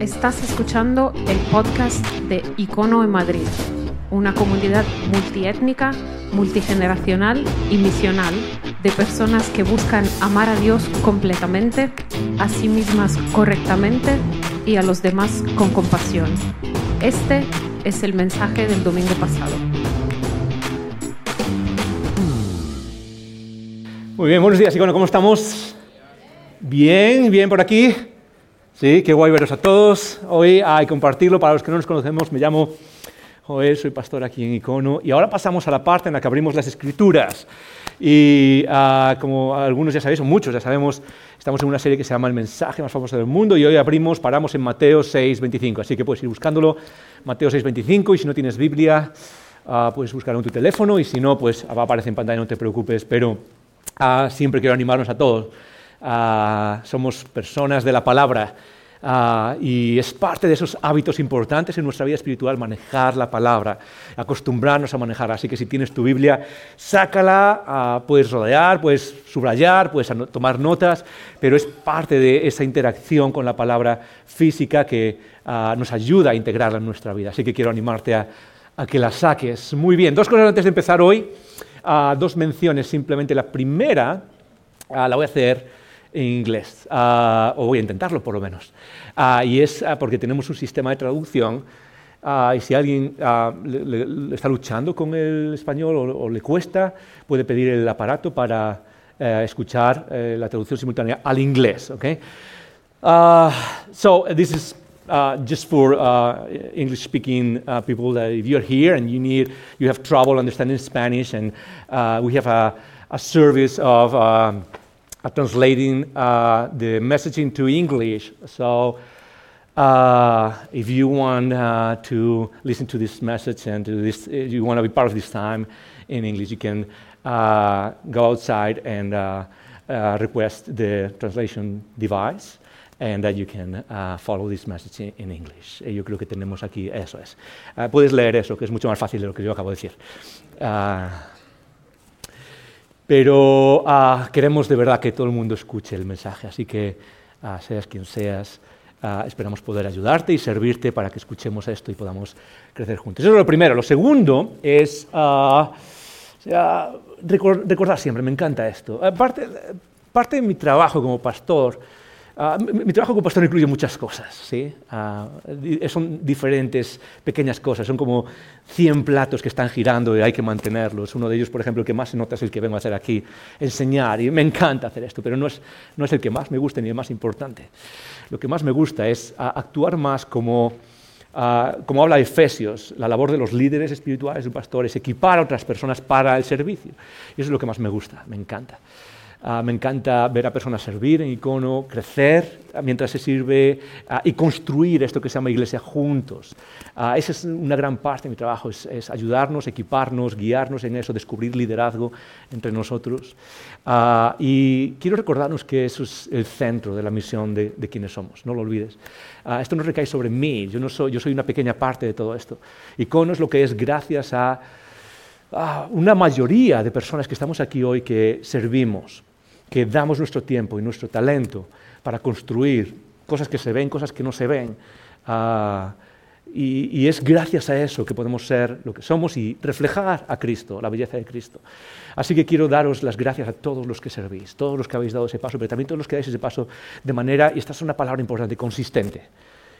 Estás escuchando el podcast de Icono en Madrid, una comunidad multiétnica, multigeneracional y misional de personas que buscan amar a Dios completamente, a sí mismas correctamente y a los demás con compasión. Este es el mensaje del domingo pasado. Muy bien, buenos días, Icono, ¿cómo estamos? Bien, bien por aquí. Sí, qué guay veros a todos. Hoy hay compartirlo. Para los que no nos conocemos, me llamo Joel, soy pastor aquí en Icono. Y ahora pasamos a la parte en la que abrimos las escrituras. Y ah, como algunos ya sabéis, o muchos ya sabemos, estamos en una serie que se llama El mensaje más famoso del mundo. Y hoy abrimos, paramos en Mateo 6, 25. Así que puedes ir buscándolo, Mateo 6, 25. Y si no tienes Biblia, ah, puedes buscarlo en tu teléfono. Y si no, pues va a aparecer en pantalla, no te preocupes. Pero Ah, siempre quiero animarnos a todos. Ah, somos personas de la palabra ah, y es parte de esos hábitos importantes en nuestra vida espiritual manejar la palabra, acostumbrarnos a manejar. Así que si tienes tu Biblia, sácala, puedes rodear, puedes subrayar, puedes tomar notas, pero es parte de esa interacción con la palabra física que nos ayuda a integrarla en nuestra vida. Así que quiero animarte a, a que la saques. Muy bien, dos cosas antes de empezar hoy dos menciones simplemente. La primera ah, la voy a hacer en inglés, ah, o voy a intentarlo por lo menos. Ah, y es porque tenemos un sistema de traducción y si alguien le, está luchando con el español o, le cuesta, puede pedir el aparato para eh, escuchar eh, la traducción simultánea al inglés. Okay? so this is uh, just for uh, English-speaking uh, people that if you're here and you need, you have trouble understanding Spanish, and uh, we have a, a service of um, translating uh, the message into English. So uh, if you want to listen to this message and this, you want to be part of this time in English, you can go outside and request the translation device and that you can uh, follow this message in, in English. Eh, yo creo que tenemos aquí, eso es. Uh, puedes leer eso, que es mucho más fácil de lo que yo acabo de decir. Uh, pero queremos de verdad que todo el mundo escuche el mensaje, así que seas quien seas, esperamos poder ayudarte y servirte para que escuchemos esto y podamos crecer juntos. Eso es lo primero. Lo segundo es recordar siempre, me encanta esto. Parte, parte de mi trabajo como pastor, Uh, mi, mi, trabajo como pastor incluye muchas cosas, ¿sí? Uh, son diferentes pequeñas cosas, son como 100 platos que están girando y hay que mantenerlos. Uno de ellos, por ejemplo, el que más se nota es el que vengo a hacer aquí, enseñar, y me encanta hacer esto, pero no es, no es el que más me gusta ni el más importante. Lo que más me gusta es uh, actuar más como... como habla Efesios, la labor de los líderes espirituales, de pastores, equipar a otras personas para el servicio. Y eso es lo que más me gusta, me encanta. Uh, me encanta ver a personas servir en icono, crecer mientras se sirve uh, y construir esto que se llama iglesia juntos. Esa es una gran parte de mi trabajo, es, ayudarnos, equiparnos, guiarnos en eso, descubrir liderazgo entre nosotros. y quiero recordarnos que eso es el centro de la misión de, de quienes somos, no lo olvides. esto no recae sobre mí, yo, no soy, yo soy una pequeña parte de todo esto. Icono es lo que es gracias a una mayoría de personas que estamos aquí hoy que servimos, que damos nuestro tiempo y nuestro talento para construir cosas que se ven, cosas que no se ven. Uh, y, es gracias a eso que podemos ser lo que somos y reflejar a Cristo, la belleza de Cristo. Así que quiero daros las gracias a todos los que servís, todos los que habéis dado ese paso, pero también todos los que dais ese paso de manera, y esta es una palabra importante, consistente,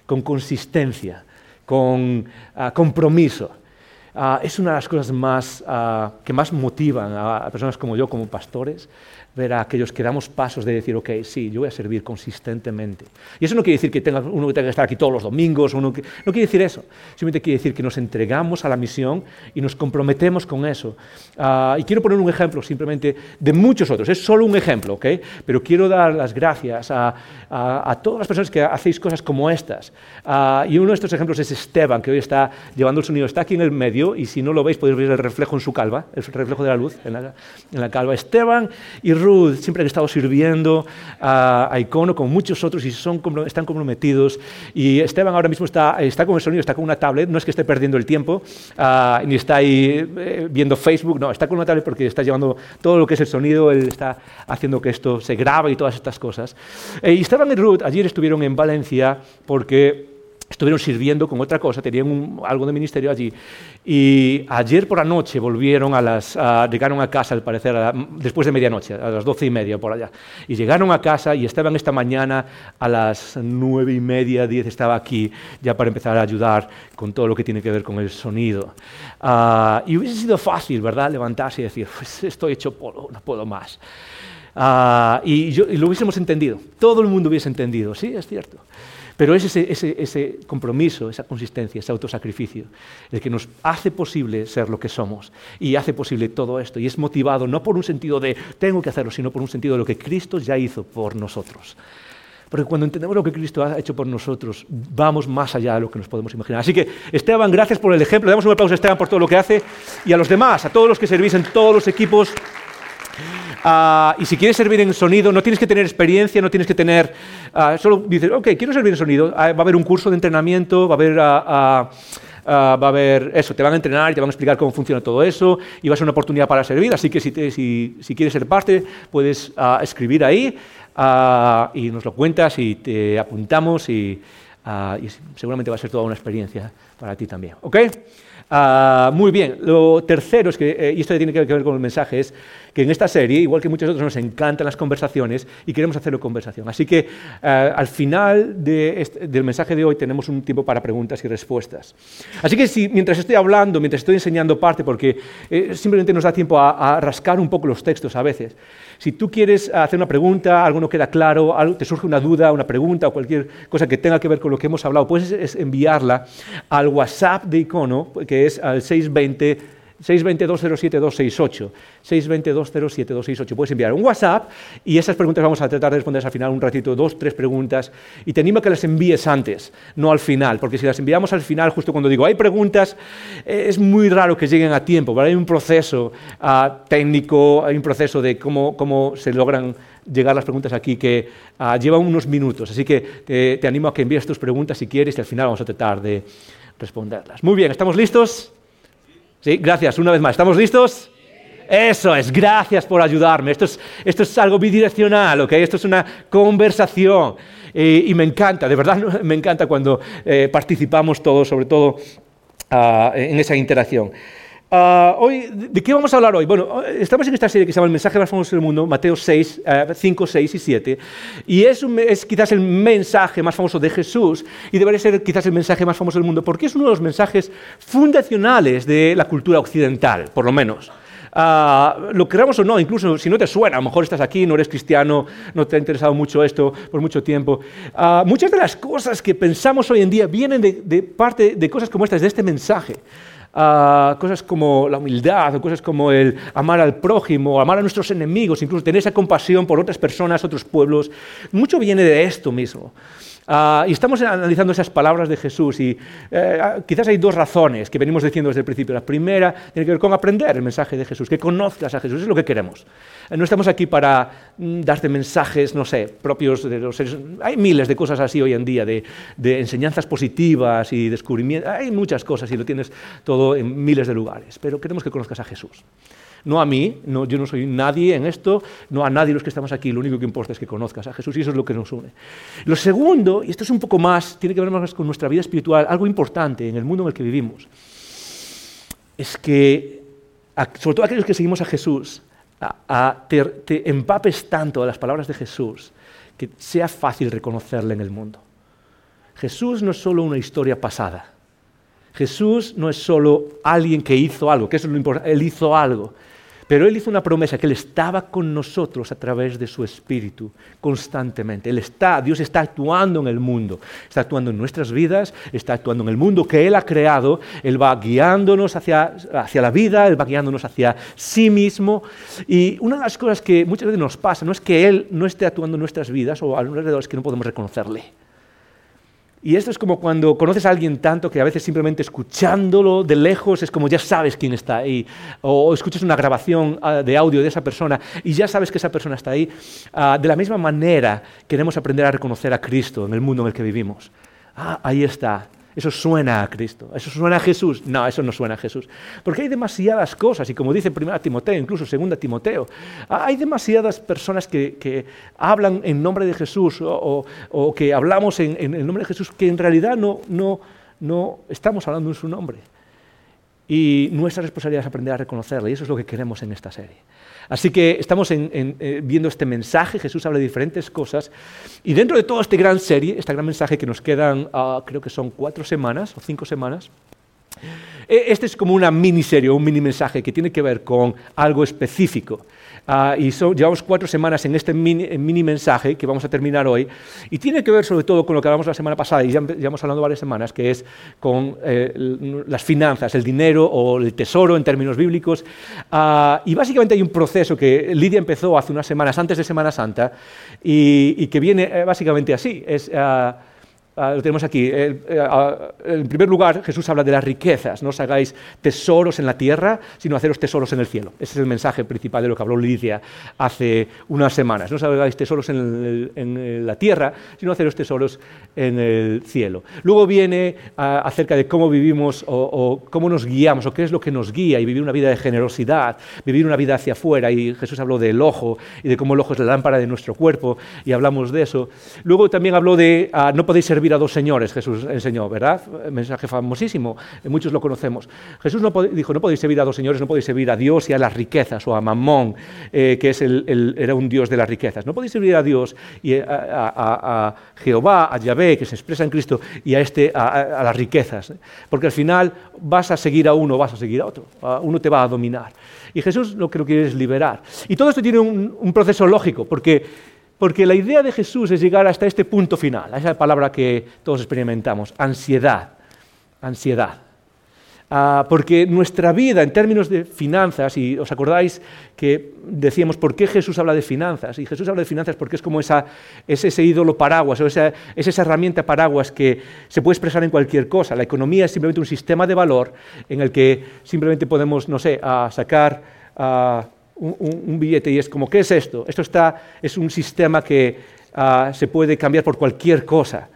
con consistencia, con uh, compromiso. Uh, es una de las cosas más, uh, que más motivan a, personas como yo, como pastores, ver a aquellos que damos pasos de decir, ok, sí, yo voy a servir consistentemente. Y eso no quiere decir que tenga, uno tenga que estar aquí todos los domingos, uno no quiere decir eso. Simplemente quiere decir que nos entregamos a la misión y nos comprometemos con eso. Uh, y quiero poner un ejemplo simplemente de muchos otros. Es solo un ejemplo, ok? Pero quiero dar las gracias a, a, todas las personas que hacéis cosas como estas. Y uno de estos ejemplos es Esteban, que hoy está llevando el sonido, está aquí en el medio y si no lo veis podéis ver el reflejo en su calva, el reflejo de la luz en la, calva. Esteban y Ruth siempre han estado sirviendo a, Icono como muchos otros y son, están comprometidos. Y Esteban ahora mismo está, está con el sonido, está con una tablet, no es que esté perdiendo el tiempo, ah, ni está ahí eh, viendo Facebook, no, está con una tablet porque está llevando todo lo que es el sonido, él está haciendo que esto se grabe y todas estas cosas. Eh, y Esteban y Ruth ayer estuvieron en Valencia porque estuvieron sirviendo con otra cosa, tenían algo de ministerio allí. Y ayer por la noche volvieron a las, llegaron a casa, al parecer, después de medianoche, a las doce y media por allá. Y llegaron a casa y estaban esta mañana a las nueve y media, diez, estaba aquí ya para empezar a ayudar con todo lo que tiene que ver con el sonido. Ah, y hubiese sido fácil, ¿verdad?, levantarse y decir, pues estoy hecho polvo, no puedo más. Ah, y, yo, y lo hubiésemos entendido, todo el mundo hubiese entendido, sí, es cierto. Pero es ese, compromiso, esa consistencia, ese autosacrificio, el que nos hace posible ser lo que somos y hace posible todo esto. Y es motivado no por un sentido de tengo que hacerlo, sino por un sentido de lo que Cristo ya hizo por nosotros. Porque cuando entendemos lo que Cristo ha hecho por nosotros, vamos más allá de lo que nos podemos imaginar. Así que, Esteban, gracias por el ejemplo. Le damos un aplauso a Esteban por todo lo que hace y a los demás, a todos los que servís en todos los equipos Ah, y si quieres servir en sonido, no tienes que tener experiencia, no tienes que tener... Ah, solo dices, ok, quiero servir en sonido. Ah, va a haber un curso de entrenamiento, va a haber... va a haber eso, te van a entrenar y te van a explicar cómo funciona todo eso y va a ser una oportunidad para servir. Así que si, si, si quieres ser parte, puedes escribir ahí y nos lo cuentas y te apuntamos y, y, seguramente va a ser toda una experiencia para ti también. ¿Ok? Muy bien. Lo tercero es que, eh, y esto tiene que ver con el mensaje, es que en esta serie, igual que muchos otros, nos encantan las conversaciones y queremos hacerlo conversación. Así que eh, al final del mensaje de hoy tenemos un tiempo para preguntas y respuestas. Así que si, mientras estoy hablando, mientras estoy enseñando parte, porque eh, simplemente nos da tiempo a, rascar un poco los textos a veces, si tú quieres hacer una pregunta, algo no queda claro, algo, te surge una duda, una pregunta o cualquier cosa que tenga que ver con lo que hemos hablado, puedes enviarla al WhatsApp de Icono, que es al 620 620-207-268. 620-207-268. Puedes enviar un WhatsApp y esas preguntas vamos a tratar de responder al final un ratito, dos, tres preguntas. Y te animo a que las envíes antes, no al final, porque si las enviamos al final, justo cuando digo hay preguntas, eh, es muy raro que lleguen a tiempo. Hay un proceso ah, técnico, hay un proceso de cómo, cómo se logran llegar las preguntas aquí que uh, lleva unos minutos. Así que eh, te animo a que envíes tus preguntas si quieres y al final vamos a tratar de responderlas. Muy bien, ¿estamos listos? Sí, gracias, una vez más. ¿Estamos listos? Eso es, gracias por ayudarme. Esto es, esto es algo bidireccional, ¿ok? Esto es una conversación. y me encanta, de verdad me encanta cuando eh, participamos todos, sobre todo uh, en esa interacción. Uh, hoy, ¿De qué vamos a hablar hoy? Bueno, estamos en esta serie que se llama El mensaje más famoso del mundo, Mateo 6, 5, 6 y 7, y es, quizás el mensaje más famoso de Jesús y debería ser quizás el mensaje más famoso del mundo porque es uno de los mensajes fundacionales de la cultura occidental, por lo menos. Uh, lo queramos o no, incluso si no te suena, a lo mejor estás aquí, no eres cristiano, no te ha interesado mucho esto por mucho tiempo. Uh, muchas de las cosas que pensamos hoy en día vienen de parte de cosas como estas, de este mensaje cosas como la humildad, o cosas como el amar al prójimo, amar a nuestros enemigos, incluso tener esa compasión por otras personas, otros pueblos. Mucho viene de esto mismo. Ah, y estamos analizando esas palabras de Jesús y eh, ah, quizás hay dos razones que venimos diciendo desde el principio. La primera tiene que ver con aprender el mensaje de Jesús, que conozcas a Jesús, es lo que queremos. No estamos aquí para mm, darte mensajes, no sé, propios de los seres. Hay miles de cosas así hoy en día, de, de enseñanzas positivas y descubrimientos. Hay muchas cosas y lo tienes todo en miles de lugares, pero queremos que conozcas a Jesús no a mí, no, yo no soy nadie en esto, no a nadie los que estamos aquí, lo único que importa es que conozcas a Jesús y eso es lo que nos une. Lo segundo, y esto es un poco más, tiene que ver más con nuestra vida espiritual, algo importante en el mundo en el que vivimos, es que, sobre todo aquellos que seguimos a Jesús, te, te empapes tanto de las palabras de Jesús que sea fácil reconocerle en el mundo. Jesús no es solo una historia pasada. Jesús no es solo alguien que hizo algo, que eso es lo importante, Él hizo algo. Pero Él hizo una promesa que Él estaba con nosotros a través de su Espíritu constantemente. Él está, Dios está actuando en el mundo, está actuando en nuestras vidas, está actuando en el mundo que Él ha creado. Él va guiándonos hacia, hacia la vida, Él va guiándonos hacia sí mismo. Y una de las cosas que muchas veces nos pasa no es que Él no esté actuando en nuestras vidas o alrededor, es que no podemos reconocerle. Y esto es como cuando conoces a alguien tanto que a veces simplemente escuchándolo de lejos es como ya sabes quién está ahí. O, escuchas una grabación ah, de audio de esa persona y ya sabes que esa persona está ahí. Ah, de la misma manera queremos aprender a reconocer a Cristo en el mundo en el que vivimos. Ah, ahí está. Eso suena a Cristo, eso suena a Jesús. No, eso no suena a Jesús. Porque hay demasiadas cosas, y como dice 1 Timoteo, incluso 2 Timoteo, hay demasiadas personas que, hablan en nombre de Jesús o, que hablamos en, el nombre de Jesús que en realidad no, no, no estamos hablando en su nombre. Y nuestra responsabilidad es aprender a reconocerle, y eso es lo que queremos en esta serie. Así que estamos eh, viendo este mensaje, Jesús habla de diferentes cosas, y dentro de toda esta gran serie, este gran mensaje que nos quedan, ah, creo que son cuatro semanas o cinco semanas, eh, este es como una miniserie, un mini mensaje que tiene que ver con algo específico. Ah, y llevamos cuatro semanas en este mini, mensaje que vamos a terminar hoy, y tiene que ver sobre todo con lo que hablamos la semana pasada, y ya, hemos hablado varias semanas, que es con eh, las finanzas, el dinero o el tesoro en términos bíblicos. Ah, y básicamente hay un proceso que Lidia empezó hace unas semanas, antes de Semana Santa, y, que viene eh, básicamente así. Es, ah, Ah, lo tenemos aquí. Ah, en primer lugar, Jesús habla de las riquezas. No os hagáis tesoros en la tierra, sino haceros tesoros en el cielo. Ese es el mensaje principal de lo que habló Lidia hace unas semanas. No os hagáis tesoros en, la tierra, sino haceros tesoros en el cielo. Luego viene ah, acerca de cómo vivimos o, cómo nos guiamos o qué es lo que nos guía y vivir una vida de generosidad, vivir una vida hacia afuera. Y Jesús habló del ojo y de cómo el ojo es la lámpara de nuestro cuerpo y hablamos de eso. Luego también habló de no podéis servir a dos señores, Jesús enseñó, ¿verdad? Mensaje famosísimo, muchos lo conocemos. Jesús no dijo, no podéis servir a dos señores, no podéis servir a Dios y a las riquezas, o a Mamón, eh, que es el, era un Dios de las riquezas. No podéis servir a Dios y a, Jehová, a Yahvé, que se expresa en Cristo, y a, este, a, las riquezas. Porque al final vas a seguir a uno, vas a seguir a otro. uno te va a dominar. Y Jesús lo que lo quiere es liberar. Y todo esto tiene un proceso lógico, porque porque la idea de Jesús es llegar hasta este punto final, a esa palabra que todos experimentamos, ansiedad, ansiedad. Ah, porque nuestra vida en términos de finanzas, y os acordáis que decíamos por qué Jesús habla de finanzas, y Jesús habla de finanzas porque es como esa, es ese ídolo paraguas, o esa, es esa herramienta paraguas que se puede expresar en cualquier cosa. La economía es simplemente un sistema de valor en el que simplemente podemos, no sé, sacar un, billete y es como, ¿qué es esto? Esto está, es un sistema que ah, se puede cambiar por cualquier cosa.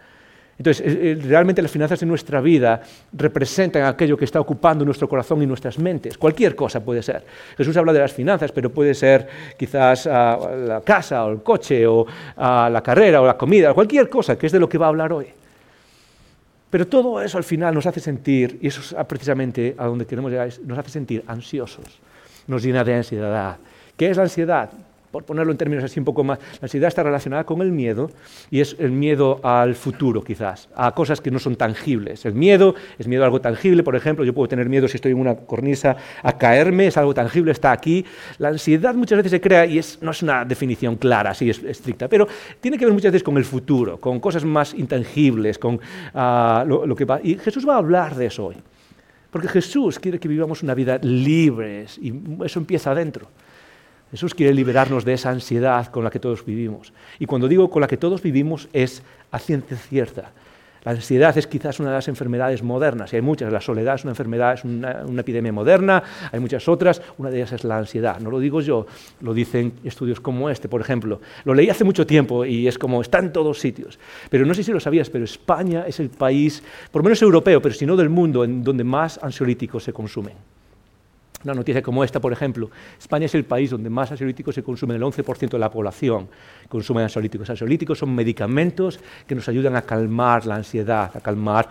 Entonces, realmente las finanzas de nuestra vida representan aquello que está ocupando nuestro corazón y nuestras mentes. Cualquier cosa puede ser. Jesús habla de las finanzas, pero puede ser quizás ah, la casa o el coche o ah, la carrera o la comida, cualquier cosa, que es de lo que va a hablar hoy. Pero todo eso al final nos hace sentir, y eso es precisamente a donde queremos llegar, nos hace sentir ansiosos nos llena de ansiedad. ¿Qué es la ansiedad? Por ponerlo en términos así un poco más, la ansiedad está relacionada con el miedo y es el miedo al futuro quizás, a cosas que no son tangibles. El miedo es miedo a algo tangible, por ejemplo, yo puedo tener miedo si estoy en una cornisa a caerme, es algo tangible, está aquí. La ansiedad muchas veces se crea y no es una definición clara, así estricta, pero tiene que ver muchas veces con el futuro, con cosas más intangibles, con ah, lo que va. Y Jesús va a hablar de eso hoy. Porque Jesús quiere que vivamos una vida libres y eso empieza adentro. Jesús quiere liberarnos de esa ansiedad con la que todos vivimos. Y cuando digo con la que todos vivimos es a ciencia cierta. La ansiedad es quizás una de las enfermedades modernas, y hay muchas. La soledad es una enfermedad, es una, epidemia moderna, hay muchas otras. Una de ellas es la ansiedad. No lo digo yo, lo dicen estudios como este, por ejemplo. Lo leí hace mucho tiempo y es como, está en todos sitios. Pero no sé si lo sabías, pero España es el país, por menos europeo, pero si no del mundo, en donde más ansiolíticos se consumen. Una noticia como esta, por ejemplo, España es el país donde más ansiolíticos se consumen, el 11% de la población consume ansiolíticos. Ansiolíticos son medicamentos que nos ayudan a calmar la ansiedad, a calmar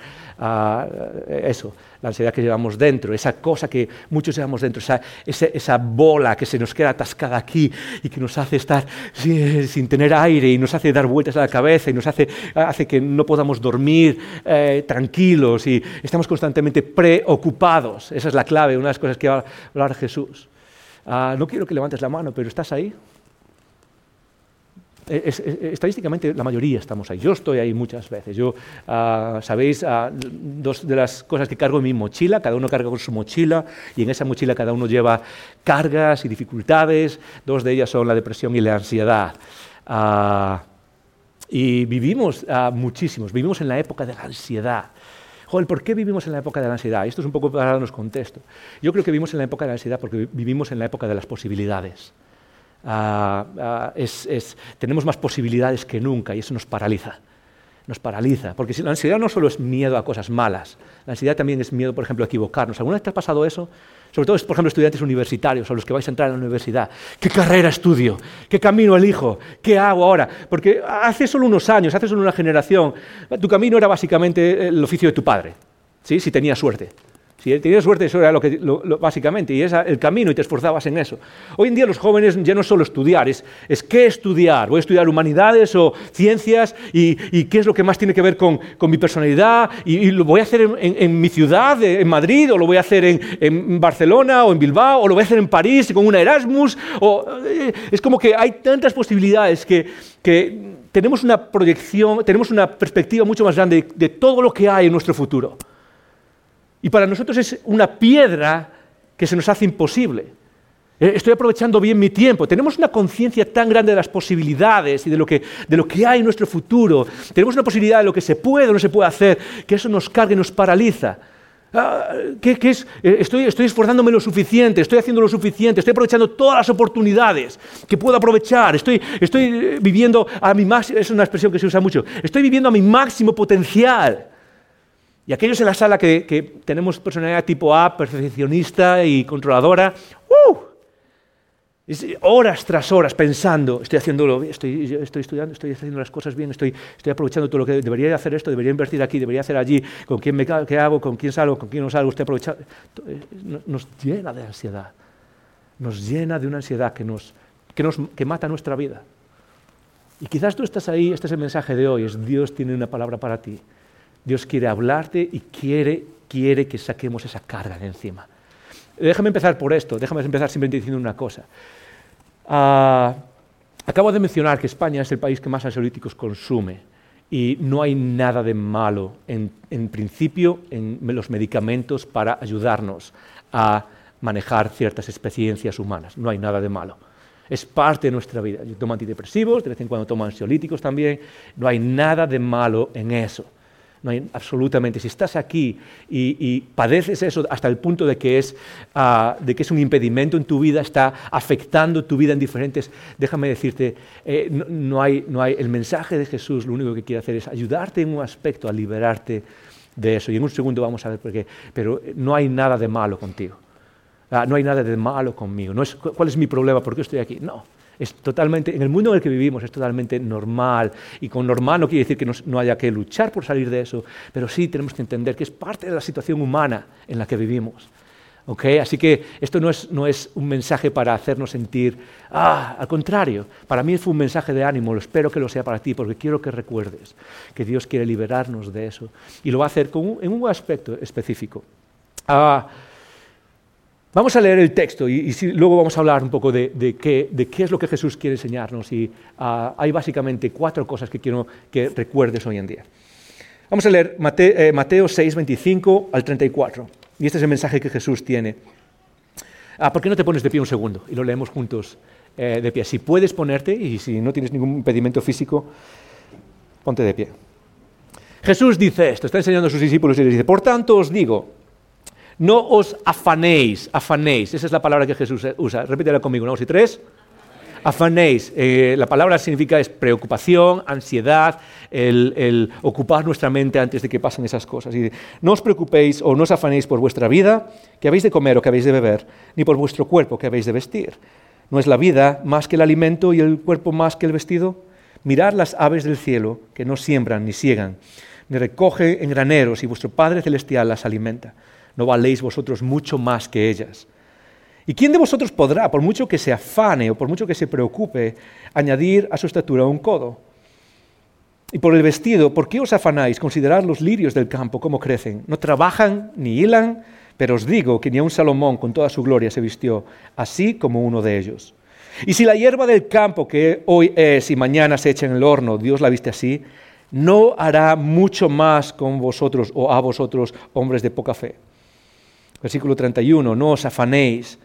eso, la ansiedad que llevamos dentro, esa cosa que muchos llevamos dentro, esa, bola que se nos queda atascada aquí y que nos hace estar sin, tener aire y nos hace dar vueltas a la cabeza y nos hace, hace que no podamos dormir eh, tranquilos y estamos constantemente preocupados. Esa es la clave, una de las cosas que va a hablar Jesús. Ah, no quiero que levantes la mano, pero ¿estás ahí? Estadísticamente la mayoría estamos ahí. Yo estoy ahí muchas veces. Yo, ah, sabéis, ah, dos de las cosas que cargo en mi mochila, cada uno carga con su mochila y en esa mochila cada uno lleva cargas y dificultades. Dos de ellas son la depresión y la ansiedad. Ah, Y vivimos muchísimos, vivimos en la época de la ansiedad. Joder, ¿por qué vivimos en la época de la ansiedad? Esto es un poco para darnos contexto. Yo creo que vivimos en la época de la ansiedad porque vivimos en la época de las posibilidades. Ah, ah, tenemos más posibilidades que nunca y eso nos paraliza. Nos paraliza, porque la ansiedad no solo es miedo a cosas malas, la ansiedad también es miedo, por ejemplo, a equivocarnos. ¿Alguna vez te ha pasado eso? Sobre todo, por ejemplo, estudiantes universitarios o los que vais a entrar a la universidad. ¿Qué carrera estudio? ¿Qué camino elijo? ¿Qué hago ahora? Porque hace solo unos años, hace solo una generación, tu camino era básicamente el oficio de tu padre, si tenías suerte. Si tenías suerte, eso era lo que, básicamente, y es el camino y te esforzabas en eso. Hoy en día los jóvenes ya no solo estudiar, es, qué estudiar. Voy a estudiar humanidades o ciencias y, qué es lo que más tiene que ver con, mi personalidad y, lo voy a hacer en, mi ciudad, en Madrid, o lo voy a hacer en, Barcelona o en Bilbao, o lo voy a hacer en París con una Erasmus. O, eh, es como que hay tantas posibilidades que, tenemos una proyección, tenemos una perspectiva mucho más grande de todo lo que hay en nuestro futuro. Y para nosotros es una piedra que se nos hace imposible. Eh, estoy aprovechando bien mi tiempo. Tenemos una conciencia tan grande de las posibilidades y de lo, que, hay en nuestro futuro. Tenemos una posibilidad de lo que se puede o no se puede hacer, que eso nos carga y nos paraliza. Ah, ¿qué, es? Eh, estoy, esforzándome lo suficiente, estoy haciendo lo suficiente, estoy aprovechando todas las oportunidades que puedo aprovechar, estoy, estoy eh, viviendo a mi máximo, es una expresión que se usa mucho, estoy viviendo a mi máximo potencial. Y aquellos en la sala que, tenemos personalidad tipo A, perfeccionista y controladora, ¡uh! horas tras horas pensando, estoy haciéndolo, estoy, estoy estudiando, estoy haciendo las cosas bien, estoy, estoy aprovechando todo lo que debería hacer esto, debería invertir aquí, debería hacer allí, con quién me qué hago, con quién salgo, con quién no salgo, estoy aprovechando. Eh, nos llena de ansiedad, nos llena de una ansiedad que, nos, que, nos, que mata nuestra vida. Y quizás tú estás ahí, este es el mensaje de hoy, es Dios tiene una palabra para ti. Dios quiere hablarte y quiere, quiere que saquemos esa carga de encima. Déjame empezar por esto, déjame empezar simplemente diciendo una cosa. Ah, acabo de mencionar que España es el país que más ansiolíticos consume y no hay nada de malo en, en principio en los medicamentos para ayudarnos a manejar ciertas experiencias humanas. No hay nada de malo. Es parte de nuestra vida. Yo tomo antidepresivos, de vez en cuando tomo ansiolíticos también. No hay nada de malo en eso. No hay absolutamente. Si estás aquí y, padeces eso hasta el punto de que, es, ah, de que es un impedimento en tu vida, está afectando tu vida en diferentes. Déjame decirte, eh, no, hay, no hay. El mensaje de Jesús lo único que quiere hacer es ayudarte en un aspecto a liberarte de eso. Y en un segundo vamos a ver por qué. Pero no hay nada de malo contigo. Ah, no hay nada de malo conmigo. No es, ¿Cuál es mi problema? ¿Por qué estoy aquí? No es totalmente, en el mundo en el que vivimos es totalmente normal. Y con normal no quiere decir que no, haya que luchar por salir de eso, pero sí tenemos que entender que es parte de la situación humana en la que vivimos. ¿Okay? Así que esto no es, no es, un mensaje para hacernos sentir, ah, al contrario, para mí fue un mensaje de ánimo, lo espero que lo sea para ti, porque quiero que recuerdes que Dios quiere liberarnos de eso y lo va a hacer en un aspecto específico. Ah, Vamos a leer el texto y, luego vamos a hablar un poco de, qué, es lo que Jesús quiere enseñarnos. Y ah, hay básicamente cuatro cosas que quiero que recuerdes hoy en día. Vamos a leer eh, Mateo, 6, 25 al 34. Y este es el mensaje que Jesús tiene. Ah, ¿Por qué no te pones de pie un segundo? Y lo leemos juntos eh, de pie. Si puedes ponerte y si no tienes ningún impedimento físico, ponte de pie. Jesús dice esto, está enseñando a sus discípulos y les dice, por tanto os digo, no os afanéis, afanéis, esa es la palabra que Jesús usa. Repítela conmigo, ¿no? dos y tres. Afanéis, eh, la palabra significa es preocupación, ansiedad, el, ocupar nuestra mente antes de que pasen esas cosas. Y no os preocupéis o no os afanéis por vuestra vida, que habéis de comer o que habéis de beber, ni por vuestro cuerpo, que habéis de vestir. ¿No es la vida más que el alimento y el cuerpo más que el vestido? Mirad las aves del cielo, que no siembran ni siegan, ni recogen en graneros, y vuestro Padre Celestial las alimenta. ¿No valéis vosotros mucho más que ellas? ¿Y quién de vosotros podrá, por mucho que se afane o por mucho que se preocupe, añadir a su estatura un codo? Y por el vestido, ¿por qué os afanáis? Considerad los lirios del campo, cómo crecen. No trabajan ni hilan, pero os digo que ni un Salomón con toda su gloria se vistió así como uno de ellos. Y si la hierba del campo que hoy es y mañana se echa en el horno, Dios la viste así, ¿no hará mucho más con vosotros o a vosotros, hombres de poca fe? Versículo 31, no os afanéis,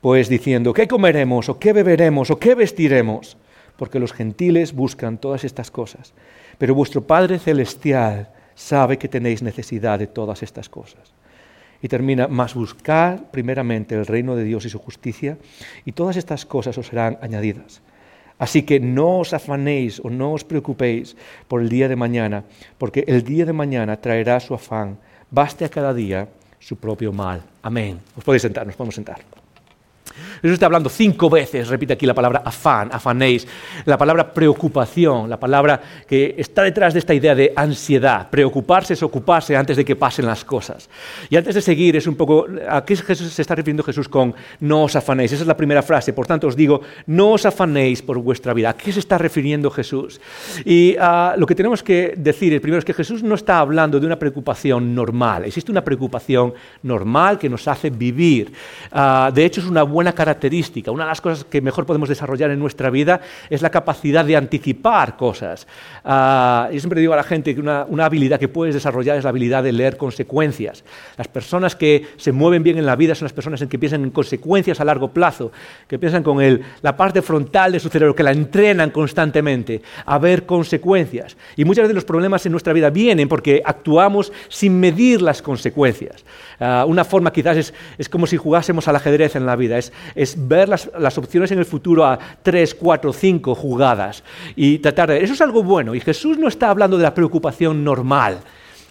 pues diciendo, ¿qué comeremos o qué beberemos o qué vestiremos? porque los gentiles buscan todas estas cosas. Pero vuestro Padre Celestial sabe que tenéis necesidad de todas estas cosas. Y termina, más buscar primeramente el reino de Dios y su justicia, y todas estas cosas os serán añadidas. Así que no os afanéis o no os preocupéis por el día de mañana, porque el día de mañana traerá su afán. Baste a cada día su propio mal. Amén. Os podéis sentar, nos podemos sentar. Jesús está hablando cinco veces, repite aquí la palabra afán, afanéis, la palabra preocupación, la palabra que está detrás de esta idea de ansiedad. Preocuparse es ocuparse antes de que pasen las cosas. Y antes de seguir, es un poco, ¿a qué Jesús, se está refiriendo Jesús con no os afanéis? Esa es la primera frase. Por tanto, os digo, no os afanéis por vuestra vida. ¿A qué se está refiriendo Jesús? Y uh, lo que tenemos que decir, primero es que Jesús no está hablando de una preocupación normal. Existe una preocupación normal que nos hace vivir. Uh, de hecho, es una buena característica. Una de las cosas que mejor podemos desarrollar en nuestra vida es la capacidad de anticipar cosas. Uh, yo siempre digo a la gente que una, una, habilidad que puedes desarrollar es la habilidad de leer consecuencias. Las personas que se mueven bien en la vida son las personas en que piensan en consecuencias a largo plazo, que piensan con el, la parte frontal de su cerebro, que la entrenan constantemente a ver consecuencias. Y muchas veces los problemas en nuestra vida vienen porque actuamos sin medir las consecuencias. Uh, una forma quizás es, es como si jugásemos al ajedrez en la vida, es, ver las, opciones en el futuro a tres, cuatro, cinco jugadas y tratar de... Eso es algo bueno y Jesús no está hablando de la preocupación normal.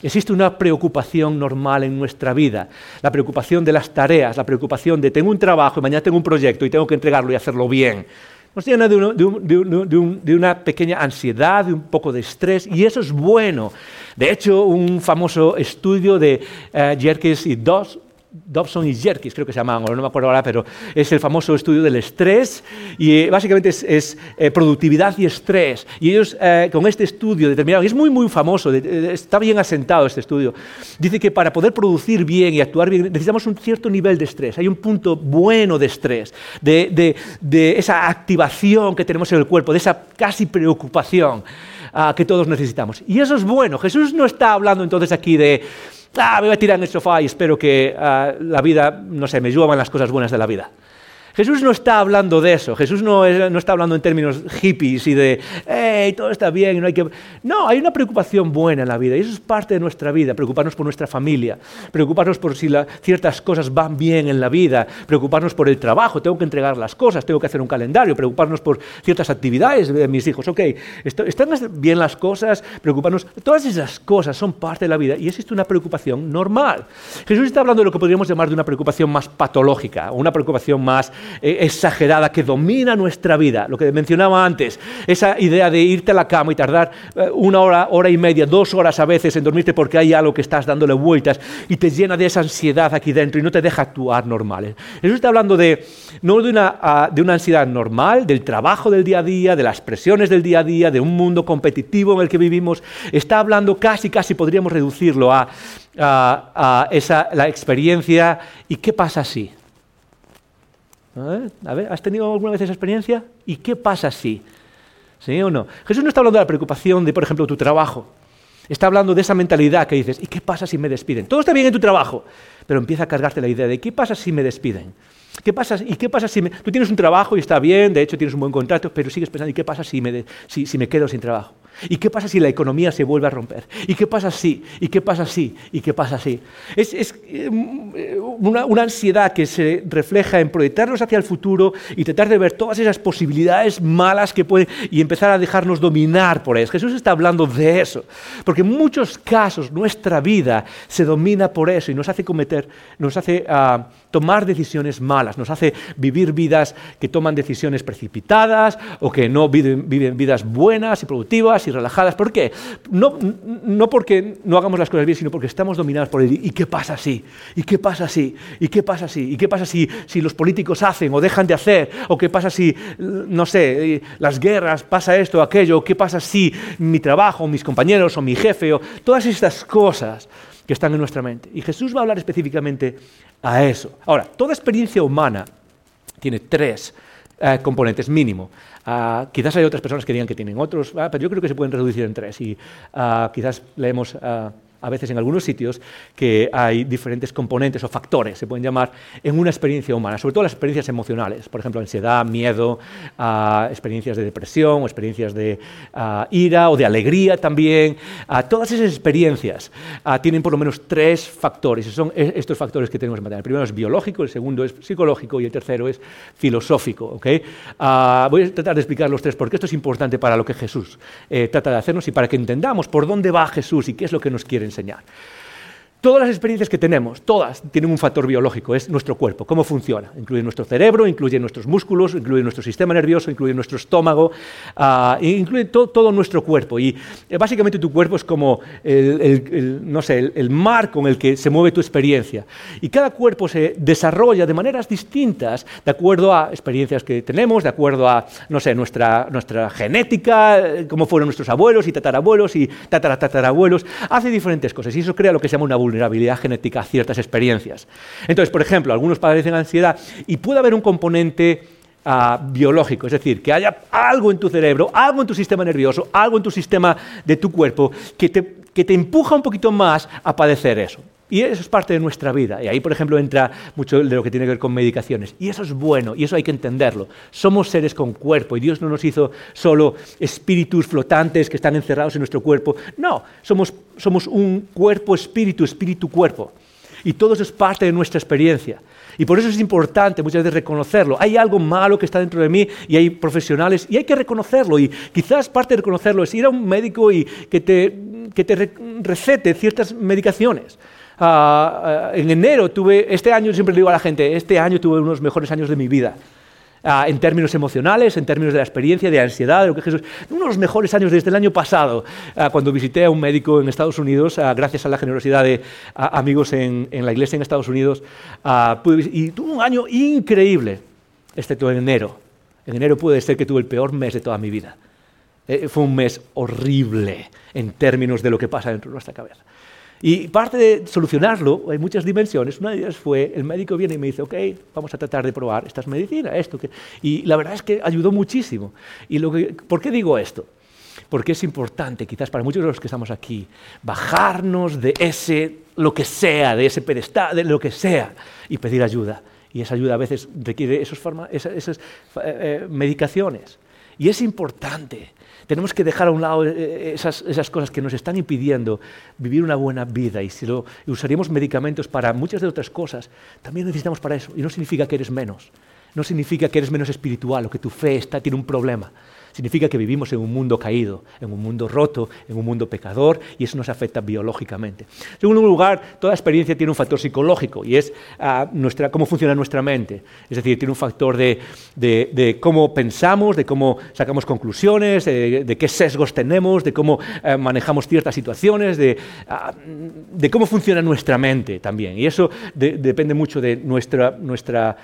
Existe una preocupación normal en nuestra vida, la preocupación de las tareas, la preocupación de tengo un trabajo y mañana tengo un proyecto y tengo que entregarlo y hacerlo bien. Nos llena de, una pequeña ansiedad, de un poco de estrés, y eso es bueno. De hecho, un famoso estudio de uh, Jerkes y Doss Dobson y Jerkis, creo que se llamaban, no me acuerdo ahora, pero es el famoso estudio del estrés y eh, básicamente es, eh, productividad y estrés. Y ellos eh, con este estudio determinaron, y es muy, muy famoso, está bien asentado este estudio, dice que para poder producir bien y actuar bien necesitamos un cierto nivel de estrés. Hay un punto bueno de estrés, de, esa activación que tenemos en el cuerpo, de esa casi preocupación uh, que todos necesitamos. Y eso es bueno. Jesús no está hablando entonces aquí de ah, me voy a tirar en el sofá y espero que uh, la vida, no sé, me lluevan las cosas buenas de la vida. Jesús no está hablando de eso, Jesús no, no, está hablando en términos hippies y de, hey, todo está bien, no hay que... No, hay una preocupación buena en la vida y eso es parte de nuestra vida, preocuparnos por nuestra familia, preocuparnos por si ciertas cosas van bien en la vida, preocuparnos por el trabajo, tengo que entregar las cosas, tengo que hacer un calendario, preocuparnos por ciertas actividades de mis hijos, ok, están bien las cosas, preocuparnos, todas esas cosas son parte de la vida y existe una preocupación normal. Jesús está hablando de lo que podríamos llamar de una preocupación más patológica, una preocupación más eh, exagerada que domina nuestra vida. Lo que mencionaba antes, esa idea de irte a la cama y tardar eh, una hora, hora y media, dos horas a veces en dormirte porque hay algo que estás dándole vueltas y te llena de esa ansiedad aquí dentro y no te deja actuar normal. Eso está hablando de, no de una, uh, de una ansiedad normal, del trabajo del día a día, de las presiones del día a día, de un mundo competitivo en el que vivimos. Está hablando casi, casi podríamos reducirlo a, a, a esa, la experiencia. ¿Y qué pasa si? ¿Has tenido alguna vez esa experiencia? ¿Y qué pasa si? ¿Sí o no? Jesús no está hablando de la preocupación de, por ejemplo, tu trabajo. Está hablando de esa mentalidad que dices, ¿y qué pasa si me despiden? Todo está bien en tu trabajo, pero empieza a cargarte la idea de, ¿qué pasa si me despiden? ¿Qué pasa, ¿Y qué pasa si me... tú tienes un trabajo y está bien, de hecho tienes un buen contrato, pero sigues pensando, ¿y qué pasa si me, de... si me quedo sin trabajo? ¿Y qué pasa si la economía se vuelve a romper? ¿Y qué pasa si? ¿Y qué pasa si? ¿Y qué pasa si? Es, es una, una, ansiedad que se refleja en proyectarnos hacia el futuro y tratar de ver todas esas posibilidades malas que pueden y empezar a dejarnos dominar por eso. Jesús está hablando de eso, porque en muchos casos nuestra vida se domina por eso y nos hace cometer, nos hace uh, tomar decisiones malas, nos hace vivir vidas que toman decisiones precipitadas o que no viven, vidas buenas y productivas y relajadas. ¿Por qué? No, no, porque no hagamos las cosas bien, sino porque estamos dominados por él. ¿Y qué pasa si? ¿Y qué pasa si? ¿Y qué pasa si? ¿Y qué pasa si, si los políticos hacen o dejan de hacer? ¿O qué pasa si, no sé, las guerras, pasa esto o aquello? ¿Qué pasa si mi trabajo, mis compañeros o mi jefe o todas estas cosas que están en nuestra mente? Y Jesús va a hablar específicamente a eso. Ahora, toda experiencia humana tiene tres eh, componentes mínimo. Uh, quizás hay otras personas que digan que tienen otros, uh, pero yo creo que se pueden reducir en tres. Y uh, quizás leemos a veces en algunos sitios que hay diferentes componentes o factores, se pueden llamar, en una experiencia humana, sobre todo las experiencias emocionales, por ejemplo, ansiedad, miedo, uh, experiencias de depresión o experiencias de uh, ira o de alegría también. Uh, todas esas experiencias tienen por lo menos tres factores, y son e-, estos factores que tenemos en materia. El primero es biológico, el segundo es psicológico y el tercero es filosófico. ¿okay? voy a tratar de explicar los tres porque esto es importante para lo que Jesús eh, trata de hacernos y para que entendamos por dónde va Jesús y qué es lo que nos quiere enseñar. Todas las experiencias que tenemos, todas tienen un factor biológico, es nuestro cuerpo, cómo funciona. Incluye nuestro cerebro, incluye nuestros músculos, incluye nuestro sistema nervioso, incluye nuestro estómago, uh, incluye to todo nuestro cuerpo. Y eh, básicamente tu cuerpo es como el, el, el no sé, el, el, mar con el que se mueve tu experiencia. Y cada cuerpo se desarrolla de maneras distintas de acuerdo a experiencias que tenemos, de acuerdo a, no sé, nuestra, nuestra genética, cómo fueron nuestros abuelos y tatarabuelos y tataratatarabuelos. Hace diferentes cosas y eso crea lo que se llama una vulnerabilidad genética a ciertas experiencias. Entonces, por ejemplo, algunos padecen ansiedad y puede haber un componente uh, biológico, es decir, que haya algo en tu cerebro, algo en tu sistema nervioso, algo en tu sistema de tu cuerpo que te empuja un poquito más a padecer eso. Y eso es parte de nuestra vida. Y ahí, por ejemplo, entra mucho de lo que tiene que ver con medicaciones. Y eso es bueno, y eso hay que entenderlo. Somos seres con cuerpo, y Dios no nos hizo solo espíritus flotantes que están encerrados en nuestro cuerpo. No, somos, somos un cuerpo, espíritu, espíritu, cuerpo. Y todo eso es parte de nuestra experiencia. Y por eso es importante muchas veces reconocerlo. Hay algo malo que está dentro de mí y hay profesionales y hay que reconocerlo. Y quizás parte de reconocerlo es ir a un médico y que te, que te recete ciertas medicaciones. Uh, en enero tuve, este año siempre le digo a la gente, este año tuve uno los mejores años de mi vida. Uh, en términos emocionales, en términos de la experiencia, de ansiedad, de lo que Jesús. Uno de los mejores años desde el año pasado, cuando visité a un médico en Estados Unidos, gracias a la generosidad de amigos en, en, la iglesia en Estados Unidos, y tuve un año increíble, excepto en enero. En enero puede ser que tuve el peor mes de toda mi vida. Eh, fue un mes horrible en términos de lo que pasa dentro de nuestra cabeza. Y parte de solucionarlo, hay muchas dimensiones. Una de ellas fue, el médico viene y me dice, ok, vamos a tratar de probar estas medicinas, esto. Que... Y la verdad es que ayudó muchísimo. Y lo que, ¿Por qué digo esto? Porque es importante, quizás para muchos de los que estamos aquí, bajarnos de ese, lo que sea, de ese pedestal, de lo que sea, y pedir ayuda. Y esa ayuda a veces requiere esos esas, esas eh, eh, medicaciones. Y es importante. Tenemos que dejar a un lado eh, esas, esas, cosas que nos están impidiendo vivir una buena vida. Y si y usaríamos medicamentos para muchas de otras cosas, también necesitamos para eso. Y no significa que eres menos. No significa que eres menos espiritual o que tu fe está, tiene un problema. Significa que vivimos en un mundo caído, en un mundo roto, en un mundo pecador y eso nos afecta biológicamente. En segundo lugar, toda experiencia tiene un factor psicológico y es nuestra, cómo funciona nuestra mente. Es decir, tiene un factor de, cómo pensamos, de cómo sacamos conclusiones, de, qué sesgos tenemos, de cómo uh, manejamos ciertas situaciones, de, uh, de, cómo funciona nuestra mente también. Y eso depende mucho de nuestra, nuestra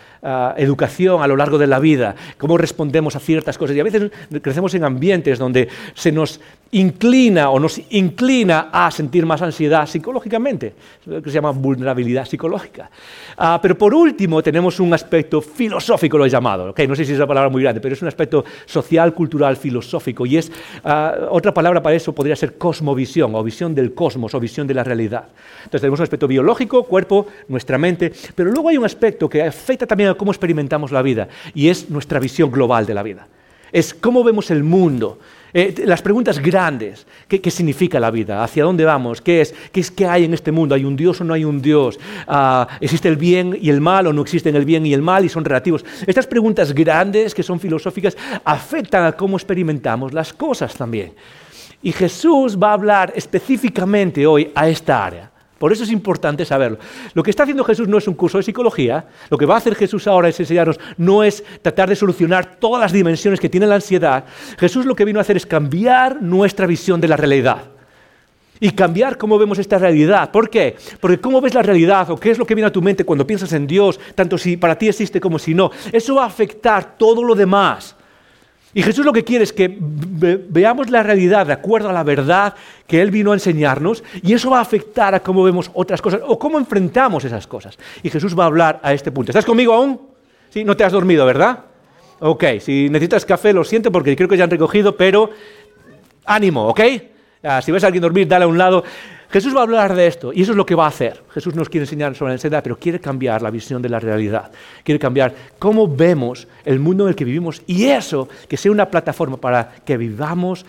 educación a lo largo de la vida, cómo respondemos a ciertas cosas. Y a veces crecemos en ambientes donde se nos inclina o nos inclina a sentir más ansiedad psicológicamente, que se llama vulnerabilidad psicológica. Uh, pero por último tenemos un aspecto filosófico, lo he llamado, okay, no sé si es una palabra muy grande, pero es un aspecto social, cultural, filosófico, y es uh, otra palabra para eso podría ser cosmovisión, o visión del cosmos, o visión de la realidad. Entonces tenemos un aspecto biológico, cuerpo, nuestra mente, pero luego hay un aspecto que afecta también a cómo experimentamos la vida, y es nuestra visión global de la vida es cómo vemos el mundo, eh, las preguntas grandes, ¿qué, ¿qué, significa la vida? ¿Hacia dónde vamos? ¿Qué es? ¿Qué es que hay en este mundo? ¿Hay un Dios o no hay un Dios? Uh, ¿Existe el bien y el mal o no existen el bien y el mal y son relativos? Estas preguntas grandes que son filosóficas afectan a cómo experimentamos las cosas también. Y Jesús va a hablar específicamente hoy a esta área. Por eso es importante saberlo. Lo que está haciendo Jesús no es un curso de psicología, lo que va a hacer Jesús ahora es enseñarnos, no es tratar de solucionar todas las dimensiones que tiene la ansiedad. Jesús lo que vino a hacer es cambiar nuestra visión de la realidad. Y cambiar cómo vemos esta realidad. ¿Por qué? Porque cómo ves la realidad o qué es lo que viene a tu mente cuando piensas en Dios, tanto si para ti existe como si no, eso va a afectar todo lo demás. Y Jesús lo que quiere es que veamos la realidad de acuerdo a la verdad que Él vino a enseñarnos y eso va a afectar a cómo vemos otras cosas o cómo enfrentamos esas cosas. Y Jesús va a hablar a este punto. ¿Estás conmigo aún? ¿Sí? No te has dormido, ¿verdad? Ok, si necesitas café lo siento porque creo que ya han recogido, pero ánimo, ¿ok? Ah, si ves a alguien dormir, dale a un lado. Jesús va a hablar de esto y eso es lo que va a hacer. Jesús nos quiere enseñar sobre la ansiedad, pero quiere cambiar la visión de la realidad. Quiere cambiar cómo vemos el mundo en el que vivimos y eso que sea una plataforma para que vivamos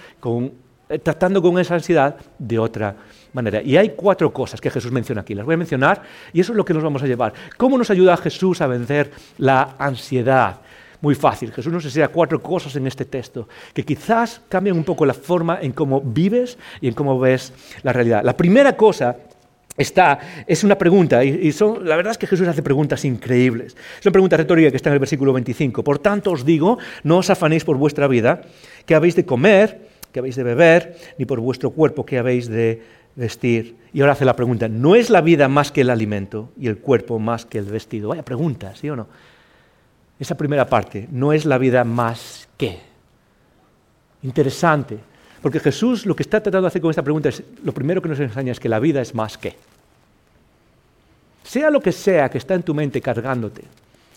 eh, tratando con esa ansiedad de otra manera. Y hay cuatro cosas que Jesús menciona aquí. Las voy a mencionar y eso es lo que nos vamos a llevar. ¿Cómo nos ayuda Jesús a vencer la ansiedad? Muy fácil. Jesús nos enseña cuatro cosas en este texto que quizás cambian un poco la forma en cómo vives y en cómo ves la realidad. La primera cosa está, es una pregunta, y, son, la verdad es que Jesús hace preguntas increíbles. Es una pregunta retórica que está en el versículo 25. Por tanto os digo, no os afanéis por vuestra vida, que habéis de comer, que habéis de beber, ni por vuestro cuerpo, que habéis de vestir. Y ahora hace la pregunta, ¿no es la vida más que el alimento y el cuerpo más que el vestido? Vaya pregunta, ¿sí o no? Esa primera parte, no es la vida más que. Interesante, porque Jesús lo que está tratando de hacer con esta pregunta es, lo primero que nos enseña es que la vida es más que. Sea lo que sea que está en tu mente cargándote,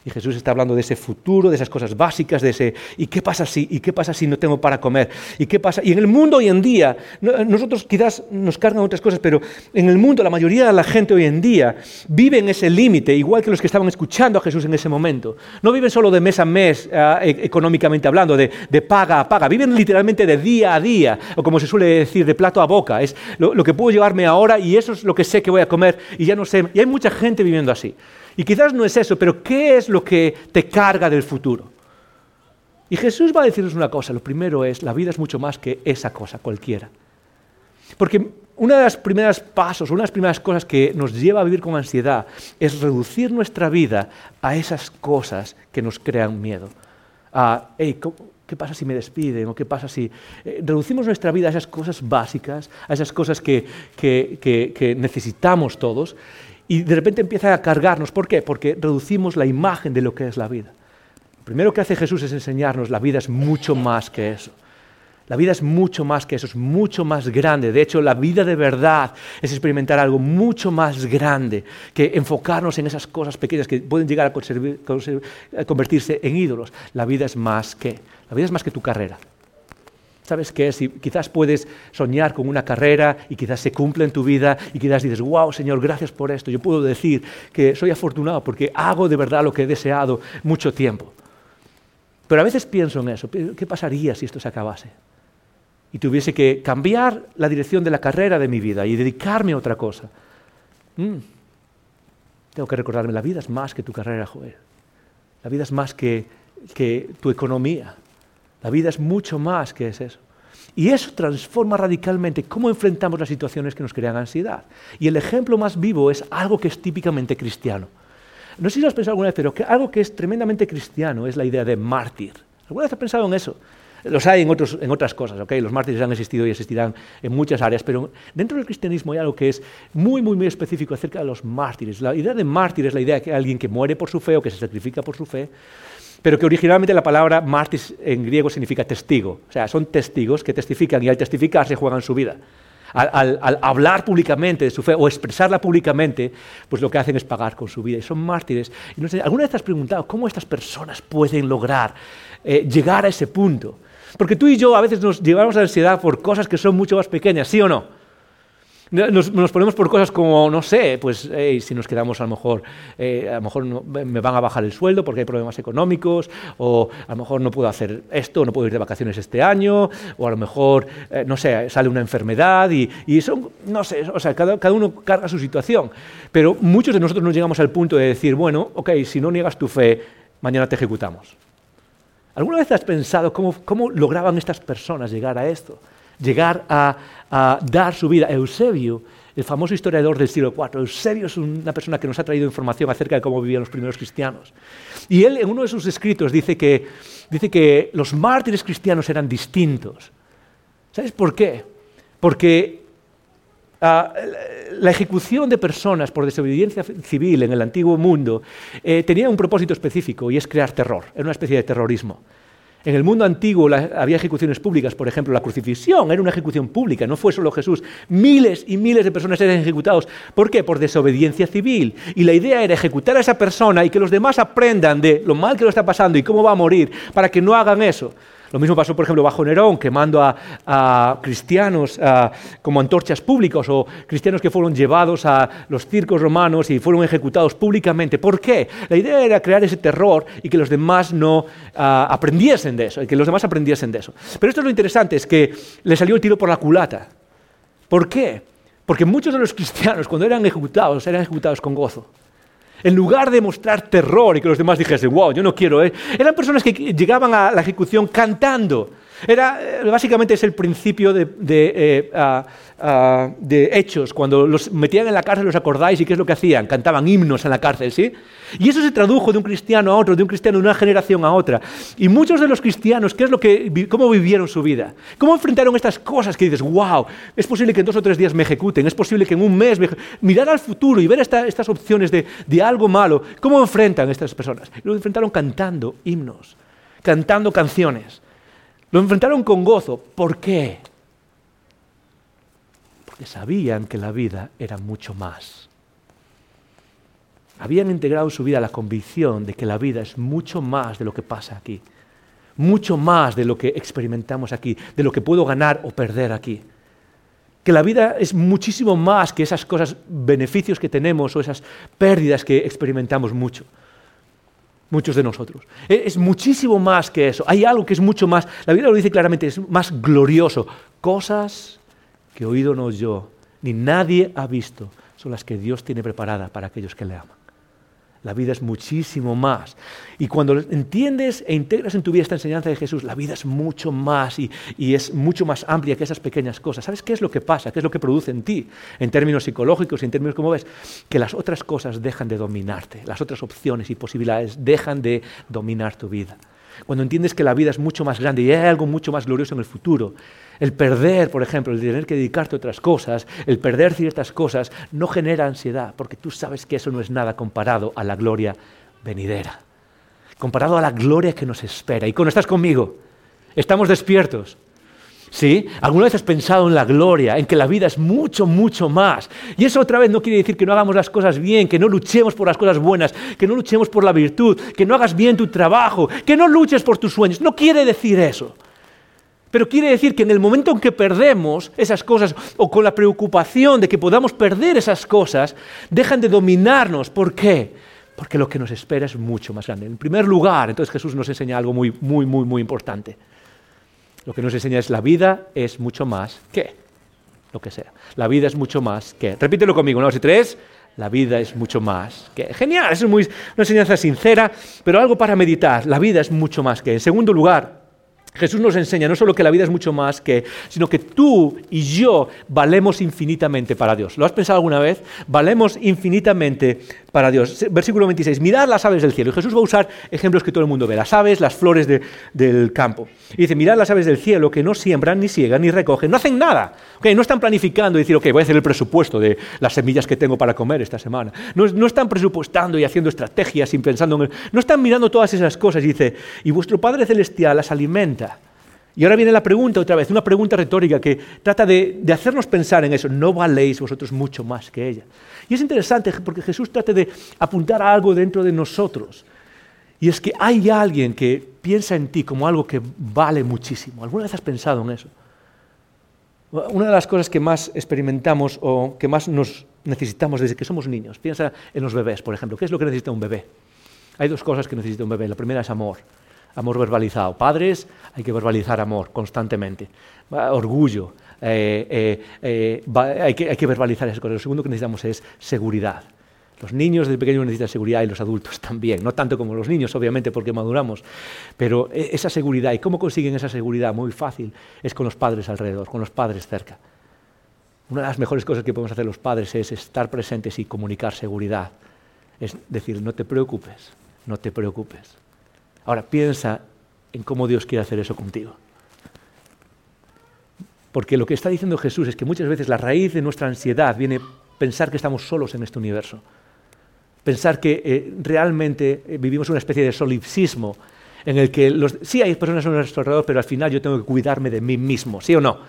y Jesús está hablando de ese futuro, de esas cosas básicas, de ese ¿y qué pasa si? ¿Y qué pasa si no tengo para comer? ¿Y qué pasa? Y en el mundo hoy en día, nosotros quizás nos cargan otras cosas, pero en el mundo la mayoría de la gente hoy en día vive en ese límite, igual que los que estaban escuchando a Jesús en ese momento. No viven solo de mes a mes, ah, e, económicamente hablando, de, paga a paga, viven literalmente de día a día, o como se suele decir, de plato a boca. Es lo que puedo llevarme ahora y eso es lo que sé que voy a comer y ya no sé. Y hay mucha gente viviendo así. Y quizás no es eso, pero ¿qué es lo que te carga del futuro? Y Jesús va a decirnos una cosa. Lo primero es, la vida es mucho más que esa cosa, cualquiera. Porque una de las primeras pasos, una de las primeras cosas que nos lleva a vivir con ansiedad es reducir nuestra vida a esas cosas que nos crean miedo. A, ¿qué pasa si me despiden? ¿O qué pasa si... Eh, reducimos nuestra vida a esas cosas básicas, a esas cosas que, que necesitamos todos, y de repente empieza a cargarnos. ¿Por qué? Porque reducimos la imagen de lo que es la vida. Lo primero que hace Jesús es enseñarnos, la vida es mucho más que eso. La vida es mucho más que eso, es mucho más grande. De hecho, la vida de verdad es experimentar algo mucho más grande que enfocarnos en esas cosas pequeñas que pueden llegar a, convertirse en ídolos. La vida es más que. La vida es más que tu carrera. ¿Sabes qué? Si quizás puedes soñar con una carrera y quizás se cumple en tu vida y quizás dices, wow, Señor, gracias por esto. Yo puedo decir que soy afortunado porque hago de verdad lo que he deseado mucho tiempo. Pero a veces pienso en eso. ¿Qué pasaría si esto se acabase? Y tuviese que cambiar la dirección de la carrera de mi vida y dedicarme a otra cosa. Mm. Tengo que recordarme, la vida es más que tu carrera, Joel. La vida es más que, que tu economía. La vida es mucho más que es eso. Y eso transforma radicalmente cómo enfrentamos las situaciones que nos crean ansiedad. Y el ejemplo más vivo es algo que es típicamente cristiano. No sé si lo has pensado alguna vez, pero algo que es tremendamente cristiano es la idea de mártir. ¿Alguna vez has pensado en eso? Los hay en, en otras cosas, ¿ok? Los mártires han existido y existirán en muchas áreas, pero dentro del cristianismo hay algo que es muy, muy, muy específico acerca de los mártires. La idea de mártir es la idea de que alguien que muere por su fe o que se sacrifica por su fe, pero que originalmente la palabra martis en griego significa testigo. O sea, son testigos que testifican y al testificar se juegan su vida. Al, hablar públicamente de su fe o expresarla públicamente, pues lo que hacen es pagar con su vida. Y son mártires. Sé, ¿Alguna vez te has preguntado cómo estas personas pueden lograr eh, llegar a ese punto? Porque tú y yo a veces nos llevamos la ansiedad por cosas que son mucho más pequeñas, ¿sí o no? Nos, ponemos por cosas como, no sé, pues si nos quedamos a lo mejor, eh, a lo mejor me van a bajar el sueldo porque hay problemas económicos, o a lo mejor no puedo hacer esto, no puedo ir de vacaciones este año, o a lo mejor, eh, no sé, sale una enfermedad y, y son, no sé, o sea, cada, cada, uno carga su situación. Pero muchos de nosotros no llegamos al punto de decir, bueno, ok, si no niegas tu fe, mañana te ejecutamos. ¿Alguna vez has pensado cómo, cómo lograban estas personas llegar a esto? Llegar a, dar su vida. Eusebio, el famoso historiador del siglo IV, Eusebio es una persona que nos ha traído información acerca de cómo vivían los primeros cristianos. Y él en uno de sus escritos dice que, dice que los mártires cristianos eran distintos. ¿Sabes por qué? Porque ah, la ejecución de personas por desobediencia civil en el antiguo mundo eh, tenía un propósito específico y es crear terror, era una especie de terrorismo. En el mundo antiguo había ejecuciones públicas, por ejemplo, la crucifixión era una ejecución pública, no fue solo Jesús. Miles y miles de personas eran ejecutados. ¿Por qué? Por desobediencia civil. Y la idea era ejecutar a esa persona y que los demás aprendan de lo mal que lo está pasando y cómo va a morir para que no hagan eso. Lo mismo pasó, por ejemplo, bajo Nerón, quemando a, cristianos como antorchas públicas o cristianos que fueron llevados a los circos romanos y fueron ejecutados públicamente. ¿Por qué? La idea era crear ese terror y que los demás no ah, aprendiesen de eso, y que los demás aprendiesen de eso. Pero esto es lo interesante, es que le salió el tiro por la culata. ¿Por qué? Porque muchos de los cristianos, cuando eran ejecutados, eran ejecutados con gozo. En lugar de mostrar terror y que los demás dijesen, wow, yo no quiero, ¿eh? eran personas que llegaban a la ejecución cantando. Era, eh, básicamente es el principio de, eh, de, hechos. Cuando los metían en la cárcel, ¿los acordáis? ¿Y qué es lo que hacían? Cantaban himnos en la cárcel, ¿sí? Y eso se tradujo de un cristiano a otro, de un cristiano de una generación a otra. Y muchos de los cristianos, ¿qué es lo que, ¿cómo vivieron su vida? ¿Cómo enfrentaron estas cosas que dices, wow, es posible que en dos o tres días me ejecuten, es posible que en un mes me Mirar al futuro y ver estas opciones de, de algo malo, ¿cómo enfrentan estas personas? Lo enfrentaron cantando himnos, cantando canciones. Lo enfrentaron con gozo. ¿Por qué? Porque sabían que la vida era mucho más. Habían integrado en su vida la convicción de que la vida es mucho más de lo que pasa aquí, mucho más de lo que experimentamos aquí, de lo que puedo ganar o perder aquí. Que la vida es muchísimo más que esas cosas, beneficios que tenemos o esas pérdidas que experimentamos mucho muchos de nosotros. E, es muchísimo más que eso. Hay algo que es mucho más, la Biblia lo dice claramente, es más glorioso. Cosas que oído no yo, ni nadie ha visto, son las que Dios tiene preparadas para aquellos que le aman. La vida es muchísimo más. Y cuando entiendes e integras en tu vida esta enseñanza de Jesús, la vida es mucho más y, es mucho más amplia que esas pequeñas cosas. ¿Sabes qué es lo que pasa? ¿Qué es lo que produce en ti? En términos psicológicos y en términos como ves, que las otras cosas dejan de dominarte, las otras opciones y posibilidades dejan de dominar tu vida. Cuando entiendes que la vida es mucho más grande y hay algo mucho más glorioso en el futuro, el perder, por ejemplo, el tener que dedicarte a otras cosas, el perder ciertas cosas, no genera ansiedad, porque tú sabes que eso no es nada comparado a la gloria venidera, comparado a la gloria que nos espera. Y cuando estás conmigo, estamos despiertos. ¿Sí? ¿Alguna vez has pensado en la gloria, en que la vida es mucho, mucho más? Y eso otra vez no quiere decir que no hagamos las cosas bien, que no luchemos por las cosas buenas, que no luchemos por la virtud, que no hagas bien tu trabajo, que no luches por tus sueños. No quiere decir eso. Pero quiere decir que en el momento en que perdemos esas cosas o con la preocupación de que podamos perder esas cosas, dejan de dominarnos. ¿Por qué? Porque lo que nos espera es mucho más grande. En primer lugar, entonces Jesús nos enseña algo muy, muy, muy, muy importante. Lo que nos enseña es la vida es mucho más que lo que sea. La vida es mucho más que. Repítelo conmigo, ¿no? Si tres, la vida es mucho más que. Genial, es muy, una enseñanza sincera, pero algo para meditar. La vida es mucho más que. En segundo lugar, Jesús nos enseña no solo que la vida es mucho más que, sino que tú y yo valemos infinitamente para Dios. ¿Lo has pensado alguna vez? Valemos infinitamente para Dios. Versículo 26, mirad las aves del cielo. Y Jesús va a usar ejemplos que todo el mundo ve, las aves, las flores del campo. Y dice, mirad las aves del cielo que no siembran, ni siegan, ni recogen, no hacen nada. no están planificando y decir, ok, voy a hacer el presupuesto de las semillas que tengo para comer esta semana. No, no están presupuestando y haciendo estrategias y pensando en... No están mirando todas esas cosas y dice, y vuestro Padre Celestial las alimenta y ahora viene la pregunta otra vez, una pregunta retórica que trata de, hacernos pensar en eso. ¿No valéis vosotros mucho más que ella? Y es interesante porque Jesús trata de apuntar a algo dentro de nosotros. Y es que hay alguien que piensa en ti como algo que vale muchísimo. ¿Alguna vez has pensado en eso? Una de las cosas que más experimentamos o que más nos necesitamos desde que somos niños, piensa en los bebés, por ejemplo. ¿Qué es lo que necesita un bebé? Hay dos cosas que necesita un bebé. La primera es amor amor verbalizado. Padres, hay que verbalizar amor constantemente. Orgullo, eh, eh, eh, hay, que, hay, que, verbalizar esas cosas. Lo segundo que necesitamos es seguridad. Los niños desde pequeños necesitan seguridad y los adultos también. No tanto como los niños, obviamente, porque maduramos. Pero esa seguridad, ¿y cómo consiguen esa seguridad? Muy fácil, es con los padres alrededor, con los padres cerca. Una de las mejores cosas que podemos hacer los padres es estar presentes y comunicar seguridad. Es decir, no te preocupes, no te preocupes. Ahora piensa en cómo Dios quiere hacer eso contigo. Porque lo que está diciendo Jesús es que muchas veces la raíz de nuestra ansiedad viene pensar que estamos solos en este universo. Pensar que eh, realmente eh, vivimos una especie de solipsismo en el que sí hay personas a nuestro alrededor, pero al final yo tengo que cuidarme de mí mismo, ¿sí o no?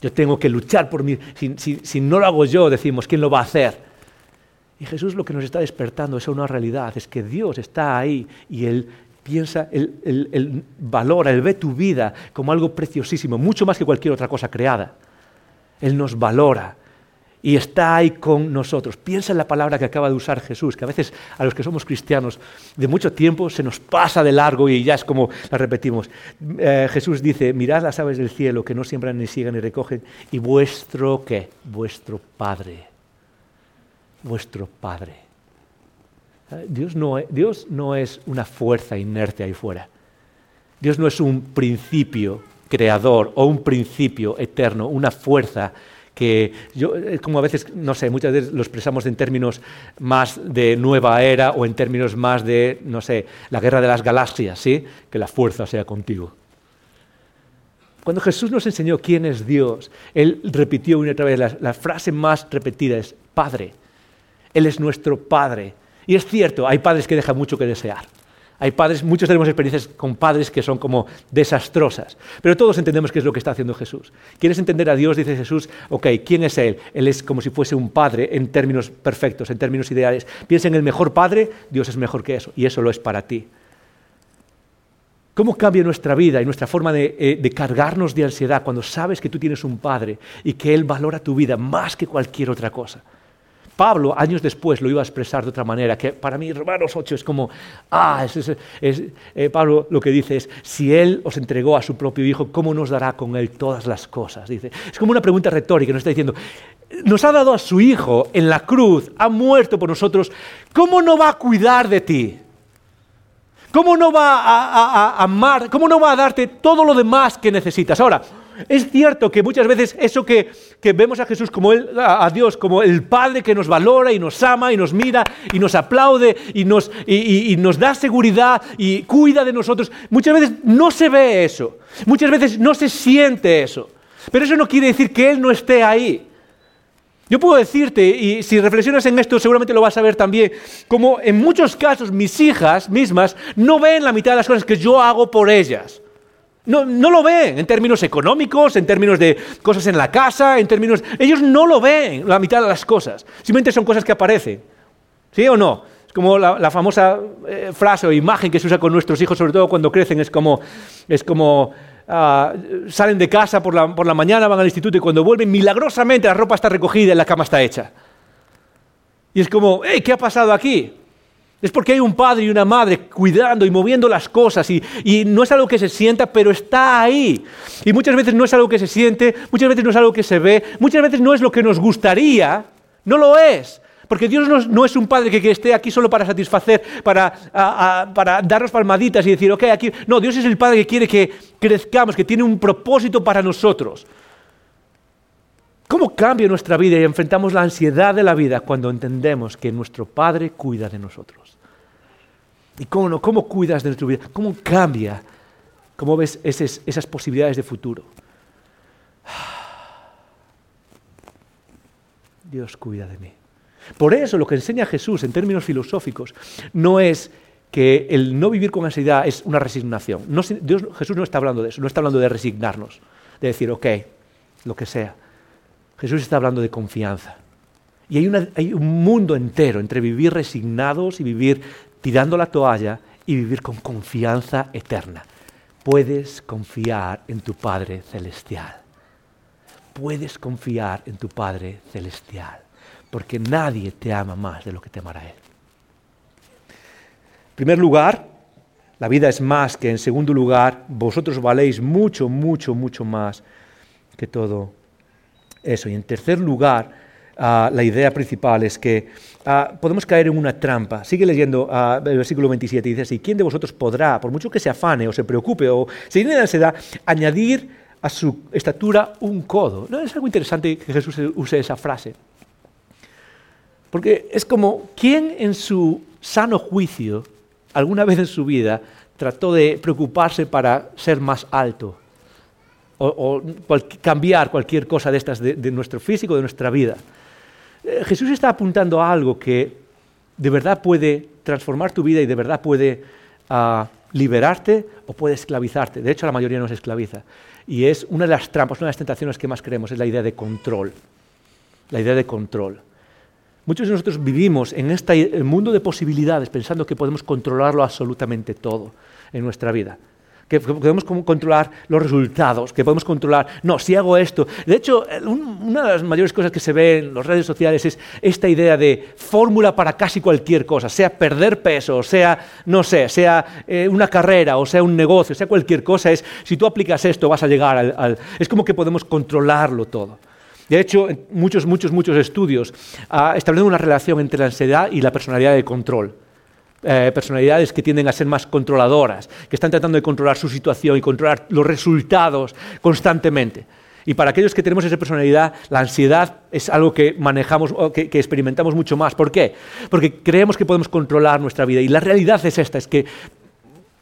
Yo tengo que luchar por mí. Si, si no lo hago yo, decimos, ¿quién lo va a hacer? Y Jesús lo que nos está despertando es una realidad, es que Dios está ahí y Él piensa, Él, valora, Él ve tu vida como algo preciosísimo, mucho más que cualquier otra cosa creada. Él nos valora y está ahí con nosotros. Piensa en la palabra que acaba de usar Jesús, que a veces a los que somos cristianos de mucho tiempo se nos pasa de largo y ya es como la repetimos. Eh, Jesús dice, mirad las aves del cielo que no siembran ni siguen ni recogen, y vuestro qué? Vuestro Padre. Vuestro Padre. Dios no, es una fuerza inerte ahí fuera. Dios no es un principio creador o un principio eterno, una fuerza que yo, eh, como a veces, no sé, muchas veces lo expresamos en términos más de nueva era o en términos más de, no sé, la guerra de las galaxias, ¿sí? Que la fuerza sea contigo. Cuando Jesús nos enseñó quién es Dios, Él repitió una y otra vez, la frase más repetida es Padre. Él es nuestro Padre. Y es cierto, hay padres que dejan mucho que desear. Hay padres, muchos tenemos experiencias con padres que son como desastrosas, pero todos entendemos qué es lo que está haciendo Jesús. ¿Quieres entender a Dios? Dice Jesús, ok, ¿quién es Él? Él es como si fuese un padre en términos perfectos, en términos ideales. Piensa en el mejor padre, Dios es mejor que eso, y eso lo es para ti. ¿Cómo cambia nuestra vida y nuestra forma de, eh, de, cargarnos de ansiedad cuando sabes que tú tienes un Padre y que Él valora tu vida más que cualquier otra cosa? Pablo, años después, lo iba a expresar de otra manera, que para mí Romanos 8 es como, ah, es, eh, Pablo lo que dice es, si Él os entregó a su propio Hijo, ¿cómo nos dará con Él todas las cosas? Dice, es como una pregunta retórica, nos está diciendo, nos ha dado a su Hijo en la cruz, ha muerto por nosotros, ¿cómo no va a cuidar de ti? ¿Cómo no va a amar? ¿Cómo no va a darte todo lo demás que necesitas? Ahora, es cierto que muchas veces eso que, vemos a Jesús como a Dios como el Padre que nos valora y nos ama y nos mira y nos aplaude y nos, y nos da seguridad y cuida de nosotros, muchas veces no se ve eso, muchas veces no se siente eso. Pero eso no quiere decir que Él no esté ahí. Yo puedo decirte, y si reflexionas en esto seguramente lo vas a ver también, como en muchos casos mis hijas mismas no ven la mitad de las cosas que yo hago por ellas. No, lo ven en términos económicos, en términos de cosas en la casa, en términos... Ellos no lo ven la mitad de las cosas. Simplemente son cosas que aparecen. ¿Sí o no? Es como la, famosa eh, frase o imagen que se usa con nuestros hijos, sobre todo cuando crecen, es como... Es como ah, salen de casa por la, por la mañana, van al instituto y cuando vuelven, milagrosamente la ropa está recogida y la cama está hecha. Y es como, hey, ¿qué ha pasado aquí? Es porque hay un padre y una madre cuidando y moviendo las cosas y, no es algo que se sienta, pero está ahí. Y muchas veces no es algo que se siente, muchas veces no es algo que se ve, muchas veces no es lo que nos gustaría, no lo es. Porque Dios no, es un padre que, esté aquí solo para satisfacer, para, para darnos palmaditas y decir, ok, aquí. No, Dios es el padre que quiere que crezcamos, que tiene un propósito para nosotros. ¿Cómo cambia nuestra vida y enfrentamos la ansiedad de la vida cuando entendemos que nuestro Padre cuida de nosotros? ¿Y cómo, cómo cuidas de nuestra vida? ¿Cómo cambia? ¿Cómo ves esas, esas posibilidades de futuro? Dios cuida de mí. Por eso lo que enseña Jesús en términos filosóficos no es que el no vivir con ansiedad es una resignación. Jesús no está hablando de eso, no está hablando de resignarnos, de decir, ok, lo que sea. Jesús está hablando de confianza. Y hay, un mundo entero entre vivir resignados y vivir tirando la toalla y vivir con confianza eterna. Puedes confiar en tu Padre Celestial. Puedes confiar en tu Padre Celestial. Porque nadie te ama más de lo que te amará Él. En primer lugar, la vida es más que en segundo lugar, vosotros valéis mucho, mucho, mucho más que todo eso. Y en tercer lugar, ah, la idea principal es que ah, podemos caer en una trampa. Sigue leyendo ah, el versículo 27 y dice así, ¿quién de vosotros podrá, por mucho que se afane o se preocupe o se llene de ansiedad, añadir a su estatura un codo? ¿No? Es algo interesante que Jesús use esa frase. Porque es como, ¿quién en su sano juicio, alguna vez en su vida, trató de preocuparse para ser más alto? o, cambiar cualquier cosa de estas de, nuestro físico, de nuestra vida. Eh, Jesús está apuntando a algo que de verdad puede transformar tu vida y de verdad puede ah, liberarte o puede esclavizarte. De hecho, la mayoría nos esclaviza. Y es una de las trampas, una de las tentaciones que más queremos, es la idea de control. La idea de control. Muchos de nosotros vivimos en este mundo de posibilidades pensando que podemos controlarlo absolutamente todo en nuestra vida que podemos controlar los resultados, que podemos controlar, no, si hago esto. De hecho, una de las mayores cosas que se ve en las redes sociales es esta idea de fórmula para casi cualquier cosa, sea perder peso, sea, no sé, sea eh, una carrera, o sea un negocio, sea cualquier cosa, es si tú aplicas esto vas a llegar al... es como que podemos controlarlo todo. De hecho, muchos, muchos, muchos estudios uh, establecen una relación entre la ansiedad y la personalidad de control. Eh, personalidades que tienden a ser más controladoras, que están tratando de controlar su situación y controlar los resultados constantemente. Y para aquellos que tenemos esa personalidad, la ansiedad es algo que manejamos, que, que experimentamos mucho más. ¿Por qué? Porque creemos que podemos controlar nuestra vida. Y la realidad es esta, es que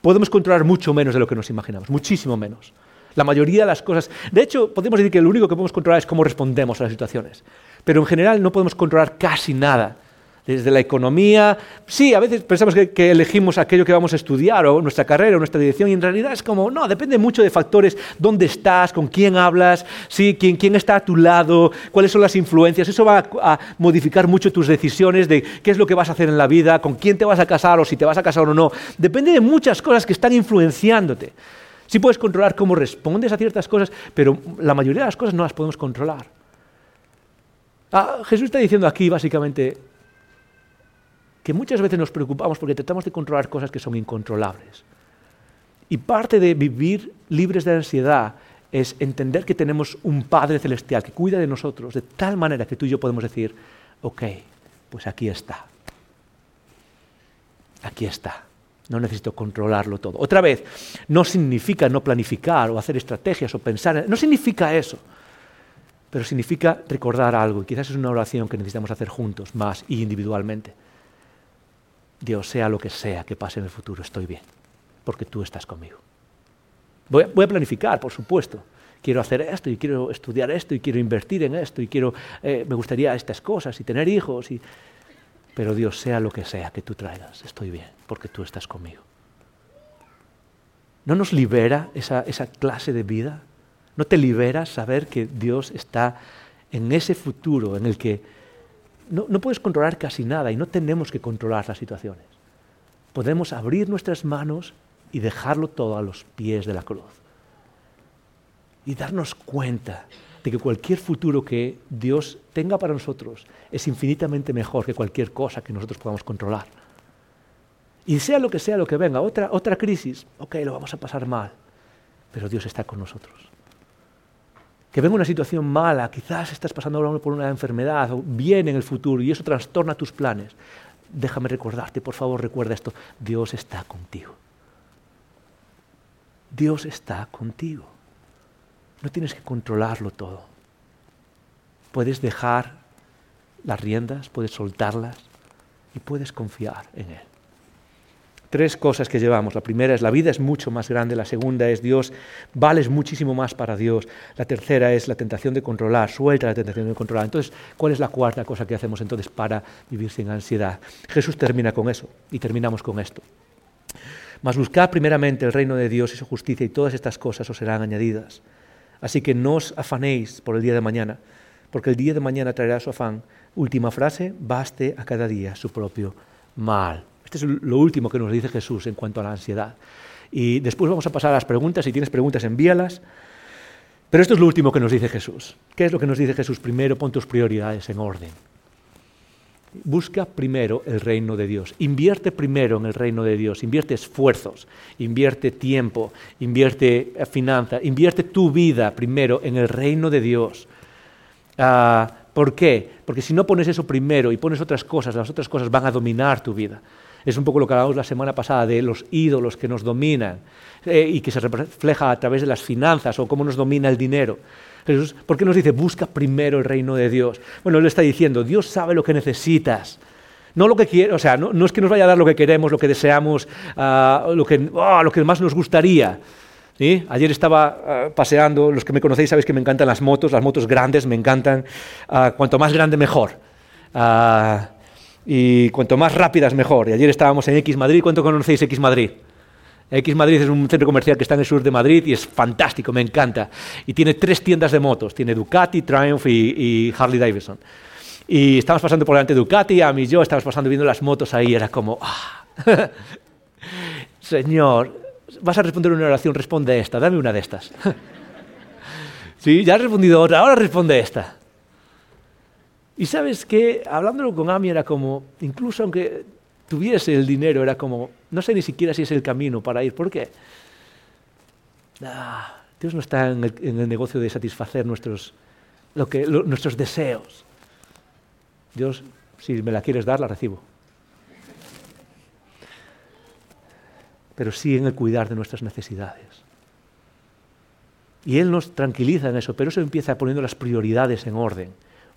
podemos controlar mucho menos de lo que nos imaginamos, muchísimo menos. La mayoría de las cosas. De hecho, podemos decir que lo único que podemos controlar es cómo respondemos a las situaciones. Pero en general no podemos controlar casi nada desde la economía. Sí, a veces pensamos que, elegimos aquello que vamos a estudiar o nuestra carrera o nuestra dirección y en realidad es como, no, depende mucho de factores, dónde estás, con quién hablas, ¿sí? quién, está a tu lado, cuáles son las influencias. Eso va a, a, modificar mucho tus decisiones de qué es lo que vas a hacer en la vida, con quién te vas a casar o si te vas a casar o no. Depende de muchas cosas que están influenciándote. Sí puedes controlar cómo respondes a ciertas cosas, pero la mayoría de las cosas no las podemos controlar. Ah, Jesús está diciendo aquí básicamente, que muchas veces nos preocupamos porque tratamos de controlar cosas que son incontrolables. Y parte de vivir libres de ansiedad es entender que tenemos un Padre Celestial que cuida de nosotros de tal manera que tú y yo podemos decir, ok, pues aquí está. Aquí está. No necesito controlarlo todo. Otra vez, no significa no planificar o hacer estrategias o pensar, no significa eso, pero significa recordar algo. Y quizás es una oración que necesitamos hacer juntos, más y individualmente. Dios, sea lo que sea que pase en el futuro, estoy bien, porque tú estás conmigo. Voy a, planificar, por supuesto. Quiero hacer esto y quiero estudiar esto y quiero invertir en esto y quiero, eh, me gustaría estas cosas y tener hijos. Y... Pero Dios, sea lo que sea que tú traigas, estoy bien, porque tú estás conmigo. ¿No nos libera esa, esa clase de vida? ¿No te libera saber que Dios está en ese futuro en el que no, puedes controlar casi nada y no tenemos que controlar las situaciones. Podemos abrir nuestras manos y dejarlo todo a los pies de la cruz. Y darnos cuenta de que cualquier futuro que Dios tenga para nosotros es infinitamente mejor que cualquier cosa que nosotros podamos controlar. Y sea lo que sea lo que venga, otra, otra crisis, ok, lo vamos a pasar mal, pero Dios está con nosotros que venga una situación mala, quizás estás pasando por una enfermedad o viene en el futuro y eso trastorna tus planes, déjame recordarte, por favor recuerda esto, Dios está contigo. Dios está contigo. No tienes que controlarlo todo. Puedes dejar las riendas, puedes soltarlas y puedes confiar en Él tres cosas que llevamos. La primera es la vida es mucho más grande, la segunda es Dios, vales muchísimo más para Dios, la tercera es la tentación de controlar, suelta la tentación de controlar. Entonces, ¿cuál es la cuarta cosa que hacemos entonces para vivir sin ansiedad? Jesús termina con eso y terminamos con esto. Mas buscad primeramente el reino de Dios y su justicia y todas estas cosas os serán añadidas. Así que no os afanéis por el día de mañana, porque el día de mañana traerá su afán. Última frase, baste a cada día su propio mal. Este es lo último que nos dice Jesús en cuanto a la ansiedad. Y después vamos a pasar a las preguntas. Si tienes preguntas, envíalas. Pero esto es lo último que nos dice Jesús. ¿Qué es lo que nos dice Jesús? Primero, pon tus prioridades en orden. Busca primero el reino de Dios. Invierte primero en el reino de Dios. Invierte esfuerzos, invierte tiempo, invierte finanzas, invierte tu vida primero en el reino de Dios. Ah, ¿Por qué? Porque si no pones eso primero y pones otras cosas, las otras cosas van a dominar tu vida. Es un poco lo que hablamos la semana pasada de los ídolos que nos dominan eh, y que se refleja a través de las finanzas o cómo nos domina el dinero. Jesús, ¿por qué nos dice busca primero el reino de Dios? Bueno, él está diciendo, Dios sabe lo que necesitas. No lo que quiere, o sea, no, es que nos vaya a dar lo que queremos, lo que deseamos, uh, lo, que, oh, lo que más nos gustaría. Ayer estaba uh, paseando, los que me conocéis sabéis que me encantan las motos, las motos grandes me encantan, cuanto más grande mejor y cuanto más rápidas mejor. Y ayer estábamos en X Madrid. ¿Cuánto conocéis X Madrid? X Madrid es un centro comercial que está en el sur de Madrid y es fantástico, me encanta. Y tiene tres tiendas de motos, tiene Ducati, Triumph y, Harley Davidson. Y estábamos pasando por delante de Ducati, a mí y yo estábamos pasando viendo las motos ahí, era como, ah, Señor, vas a responder una oración, responde esta, dame una de estas. sí, ya has respondido otra, ahora responde esta. Y sabes que, hablándolo con Ami, era como, incluso aunque tuviese el dinero, era como, no sé ni siquiera si es el camino para ir. ¿Por qué? Ah, Dios no está en el, negocio de satisfacer nuestros, lo que, nuestros deseos. Dios, si me la quieres dar, la recibo. Pero sí en el cuidar de nuestras necesidades. Y Él nos tranquiliza en eso, pero eso empieza poniendo las prioridades en orden.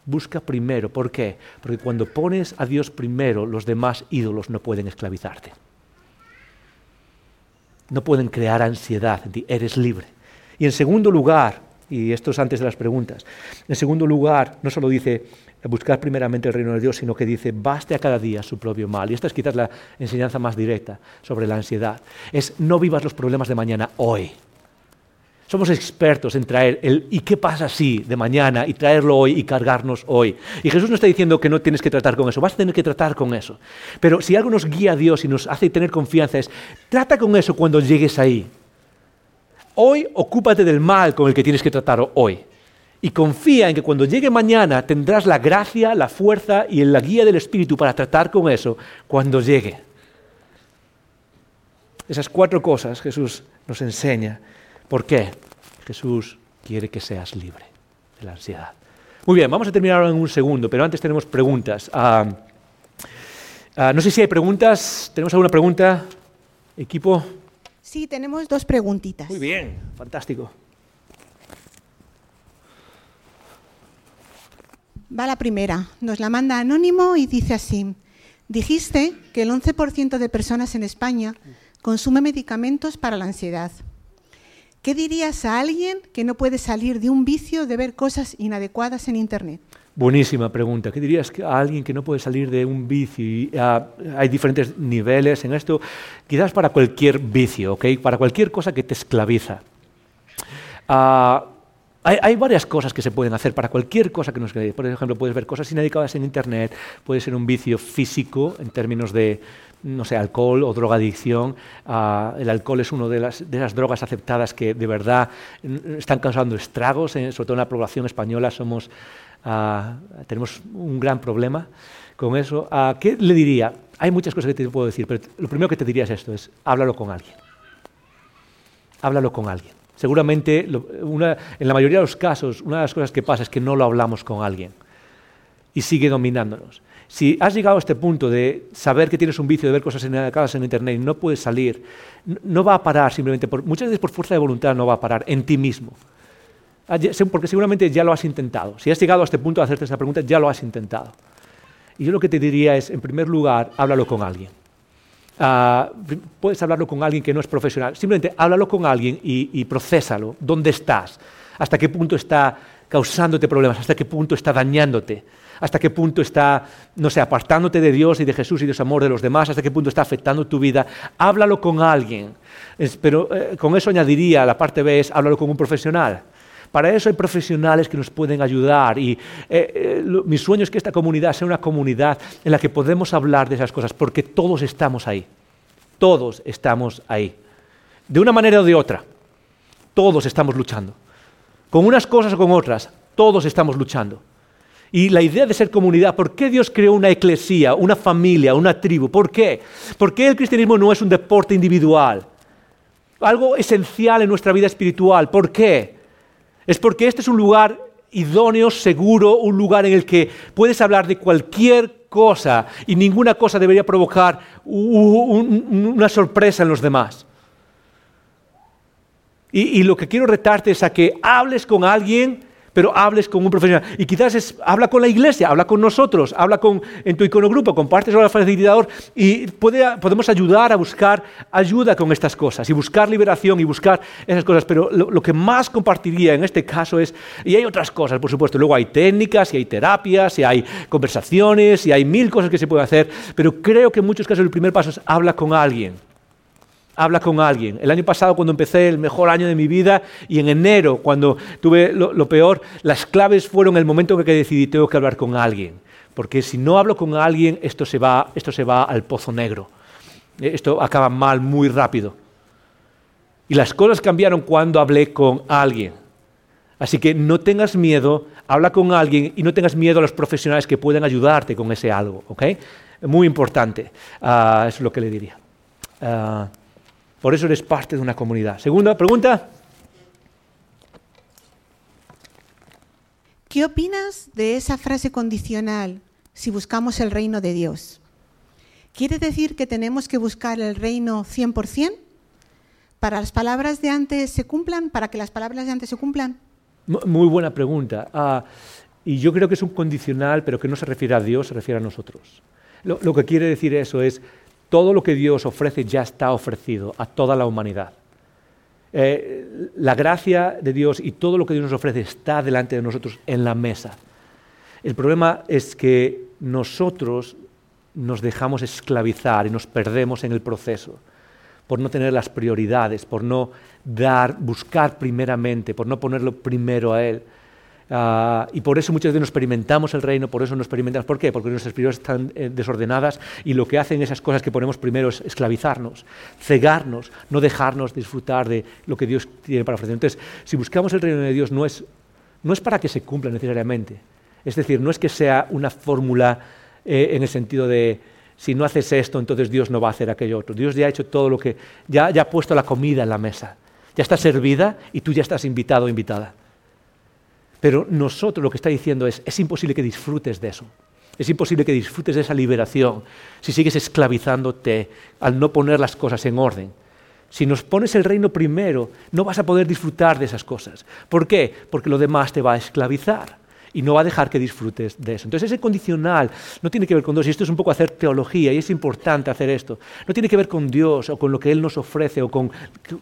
Busca primero. ¿Por qué? Porque cuando pones a Dios primero, los demás ídolos no pueden esclavizarte. No pueden crear ansiedad en ti. Eres libre. Y en segundo lugar, y esto es antes de las preguntas, en segundo lugar, no solo dice buscar primeramente el reino de Dios, sino que dice, baste a cada día su propio mal. Y esta es quizás la enseñanza más directa sobre la ansiedad. Es no vivas los problemas de mañana hoy. Somos expertos en traer el ¿y qué pasa si de mañana? y traerlo hoy y cargarnos hoy. Y Jesús no está diciendo que no tienes que tratar con eso, vas a tener que tratar con eso. Pero si algo nos guía a Dios y nos hace tener confianza es, trata con eso cuando llegues ahí. Hoy ocúpate del mal con el que tienes que tratar hoy. Y confía en que cuando llegue mañana tendrás la gracia, la fuerza y la guía del Espíritu para tratar con eso cuando llegue. Esas cuatro cosas Jesús nos enseña ¿Por qué? Jesús quiere que seas libre de la ansiedad. Muy bien, vamos a terminar ahora en un segundo, pero antes tenemos preguntas. Ah, ah, no sé si hay preguntas. ¿Tenemos alguna pregunta, equipo? Sí, tenemos dos preguntitas. Muy bien, fantástico. Va la primera. Nos la manda anónimo y dice así. Dijiste que el 11% de personas en España consume medicamentos para la ansiedad. ¿Qué dirías a alguien que no puede salir de un vicio de ver cosas inadecuadas en Internet? Buenísima pregunta. ¿Qué dirías a alguien que no puede salir de un vicio? Ah, hay diferentes niveles en esto. Quizás para cualquier vicio, ¿ok? Para cualquier cosa que te esclaviza. Ah, hay, varias cosas que se pueden hacer para cualquier cosa que nos esclaviza. Por ejemplo, puedes ver cosas inadecuadas en Internet, puede ser un vicio físico en términos de no sé, alcohol o drogadicción. Uh, el alcohol es una de las, de las drogas aceptadas que de verdad están causando estragos, sobre todo en la población española somos, uh, tenemos un gran problema con eso. Uh, ¿Qué le diría? Hay muchas cosas que te puedo decir, pero lo primero que te diría es esto, es háblalo con alguien. Háblalo con alguien. Seguramente, en la mayoría de los casos, una de las cosas que pasa es que no lo hablamos con alguien y sigue dominándonos. Si has llegado a este punto de saber que tienes un vicio de ver cosas inadecuadas en Internet y no puedes salir, no va a parar simplemente, por, muchas veces por fuerza de voluntad no va a parar en ti mismo. Ah, porque seguramente ya lo has intentado. Si has llegado a este punto de hacerte esa pregunta, ya lo has intentado. Y yo lo que te diría es, en primer lugar, háblalo con alguien. Ah, puedes hablarlo con alguien que no es profesional. Simplemente háblalo con alguien y, y procésalo. ¿Dónde estás? ¿Hasta qué punto está causándote problemas? ¿Hasta qué punto está dañándote? hasta qué punto está, no sé, apartándote de Dios y de Jesús y de su amor de los demás, hasta qué punto está afectando tu vida. Háblalo con alguien. pero eh, con eso añadiría, la parte B es, háblalo con un profesional. Para eso hay profesionales que nos pueden ayudar y eh, eh, mi sueño es que esta comunidad sea una comunidad en la que podemos hablar de esas cosas, porque todos estamos ahí. Todos estamos ahí. De una manera o de otra. Todos estamos luchando. Con unas cosas o con otras, todos estamos luchando. Y la idea de ser comunidad, ¿por qué Dios creó una eclesía, una familia, una tribu? ¿Por qué? ¿Por qué el cristianismo no es un deporte individual? Algo esencial en nuestra vida espiritual. ¿Por qué? Es porque este es un lugar idóneo, seguro, un lugar en el que puedes hablar de cualquier cosa y ninguna cosa debería provocar una sorpresa en los demás. Y, lo que quiero retarte es a que hables con alguien pero hables con un profesional. Y quizás es, habla con la iglesia, habla con nosotros, habla con, en tu iconogrupo, compartes con el facilitador y podemos ayudar a buscar ayuda con estas cosas y buscar liberación y buscar esas cosas. Pero lo, que más compartiría en este caso es, y hay otras cosas, por supuesto, luego hay técnicas y hay terapias y hay conversaciones y hay mil cosas que se pueden hacer, pero creo que en muchos casos el primer paso es habla con alguien habla con alguien. El año pasado, cuando empecé el mejor año de mi vida, y en enero, cuando tuve lo, peor, las claves fueron el momento en que decidí, tengo que hablar con alguien. porque si no hablo con alguien, esto se va, esto se va al pozo negro. Eh, esto acaba mal muy rápido. Y las cosas cambiaron cuando hablé con alguien. Así que no tengas miedo, habla con alguien y no tengas miedo a los profesionales que pueden ayudarte con ese algo. ¿ok? Muy importante, uh, es lo que le diría. Uh, por eso eres parte de una comunidad. Segunda pregunta. ¿Qué opinas de esa frase condicional, si buscamos el reino de Dios? ¿Quiere decir que tenemos que buscar el reino 100%? ¿Para las palabras de antes se cumplan? ¿Para que las palabras de antes se cumplan? Muy buena pregunta. Ah, y yo creo que es un condicional, pero que no se refiere a Dios, se refiere a nosotros. Lo, lo que quiere decir eso es, todo lo que Dios ofrece ya está ofrecido a toda la humanidad. Eh, la gracia de Dios y todo lo que Dios nos ofrece está delante de nosotros en la mesa. El problema es que nosotros nos dejamos esclavizar y nos perdemos en el proceso por no tener las prioridades, por no dar, buscar primeramente, por no ponerlo primero a Él. Uh, y por eso muchas veces no experimentamos el reino, por eso no experimentamos. ¿Por qué? Porque nuestras prioridades están eh, desordenadas y lo que hacen esas cosas que ponemos primero es esclavizarnos, cegarnos, no dejarnos disfrutar de lo que Dios tiene para ofrecer. Entonces, si buscamos el reino de Dios, no es, no es para que se cumpla necesariamente. Es decir, no es que sea una fórmula eh, en el sentido de si no haces esto, entonces Dios no va a hacer aquello otro. Dios ya ha hecho todo lo que, ya, ya ha puesto la comida en la mesa, ya está servida y tú ya estás invitado o invitada. Pero nosotros lo que está diciendo es, es imposible que disfrutes de eso. Es imposible que disfrutes de esa liberación si sigues esclavizándote al no poner las cosas en orden. Si nos pones el reino primero, no vas a poder disfrutar de esas cosas. ¿Por qué? Porque lo demás te va a esclavizar y no va a dejar que disfrutes de eso. Entonces ese condicional no tiene que ver con Dios, y esto es un poco hacer teología, y es importante hacer esto. No tiene que ver con Dios o con lo que Él nos ofrece o con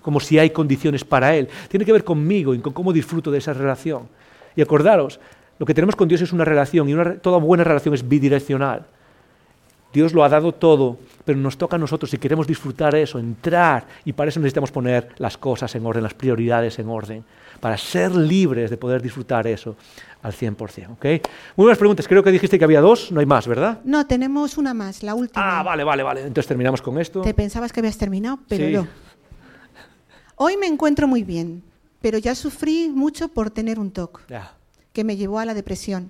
como si hay condiciones para Él. Tiene que ver conmigo y con cómo disfruto de esa relación. Y acordaros, lo que tenemos con Dios es una relación y toda buena relación es bidireccional. Dios lo ha dado todo, pero nos toca a nosotros, si queremos disfrutar eso, entrar, y para eso necesitamos poner las cosas en orden, las prioridades en orden, para ser libres de poder disfrutar eso al 100%. ¿okay? Muy buenas preguntas, creo que dijiste que había dos, no hay más, ¿verdad? No, tenemos una más, la última. Ah, vale, vale, vale, entonces terminamos con esto. Te pensabas que habías terminado, pero Sí. no. Hoy me encuentro muy bien, pero ya sufrí mucho por tener un TOC, que me llevó a la depresión.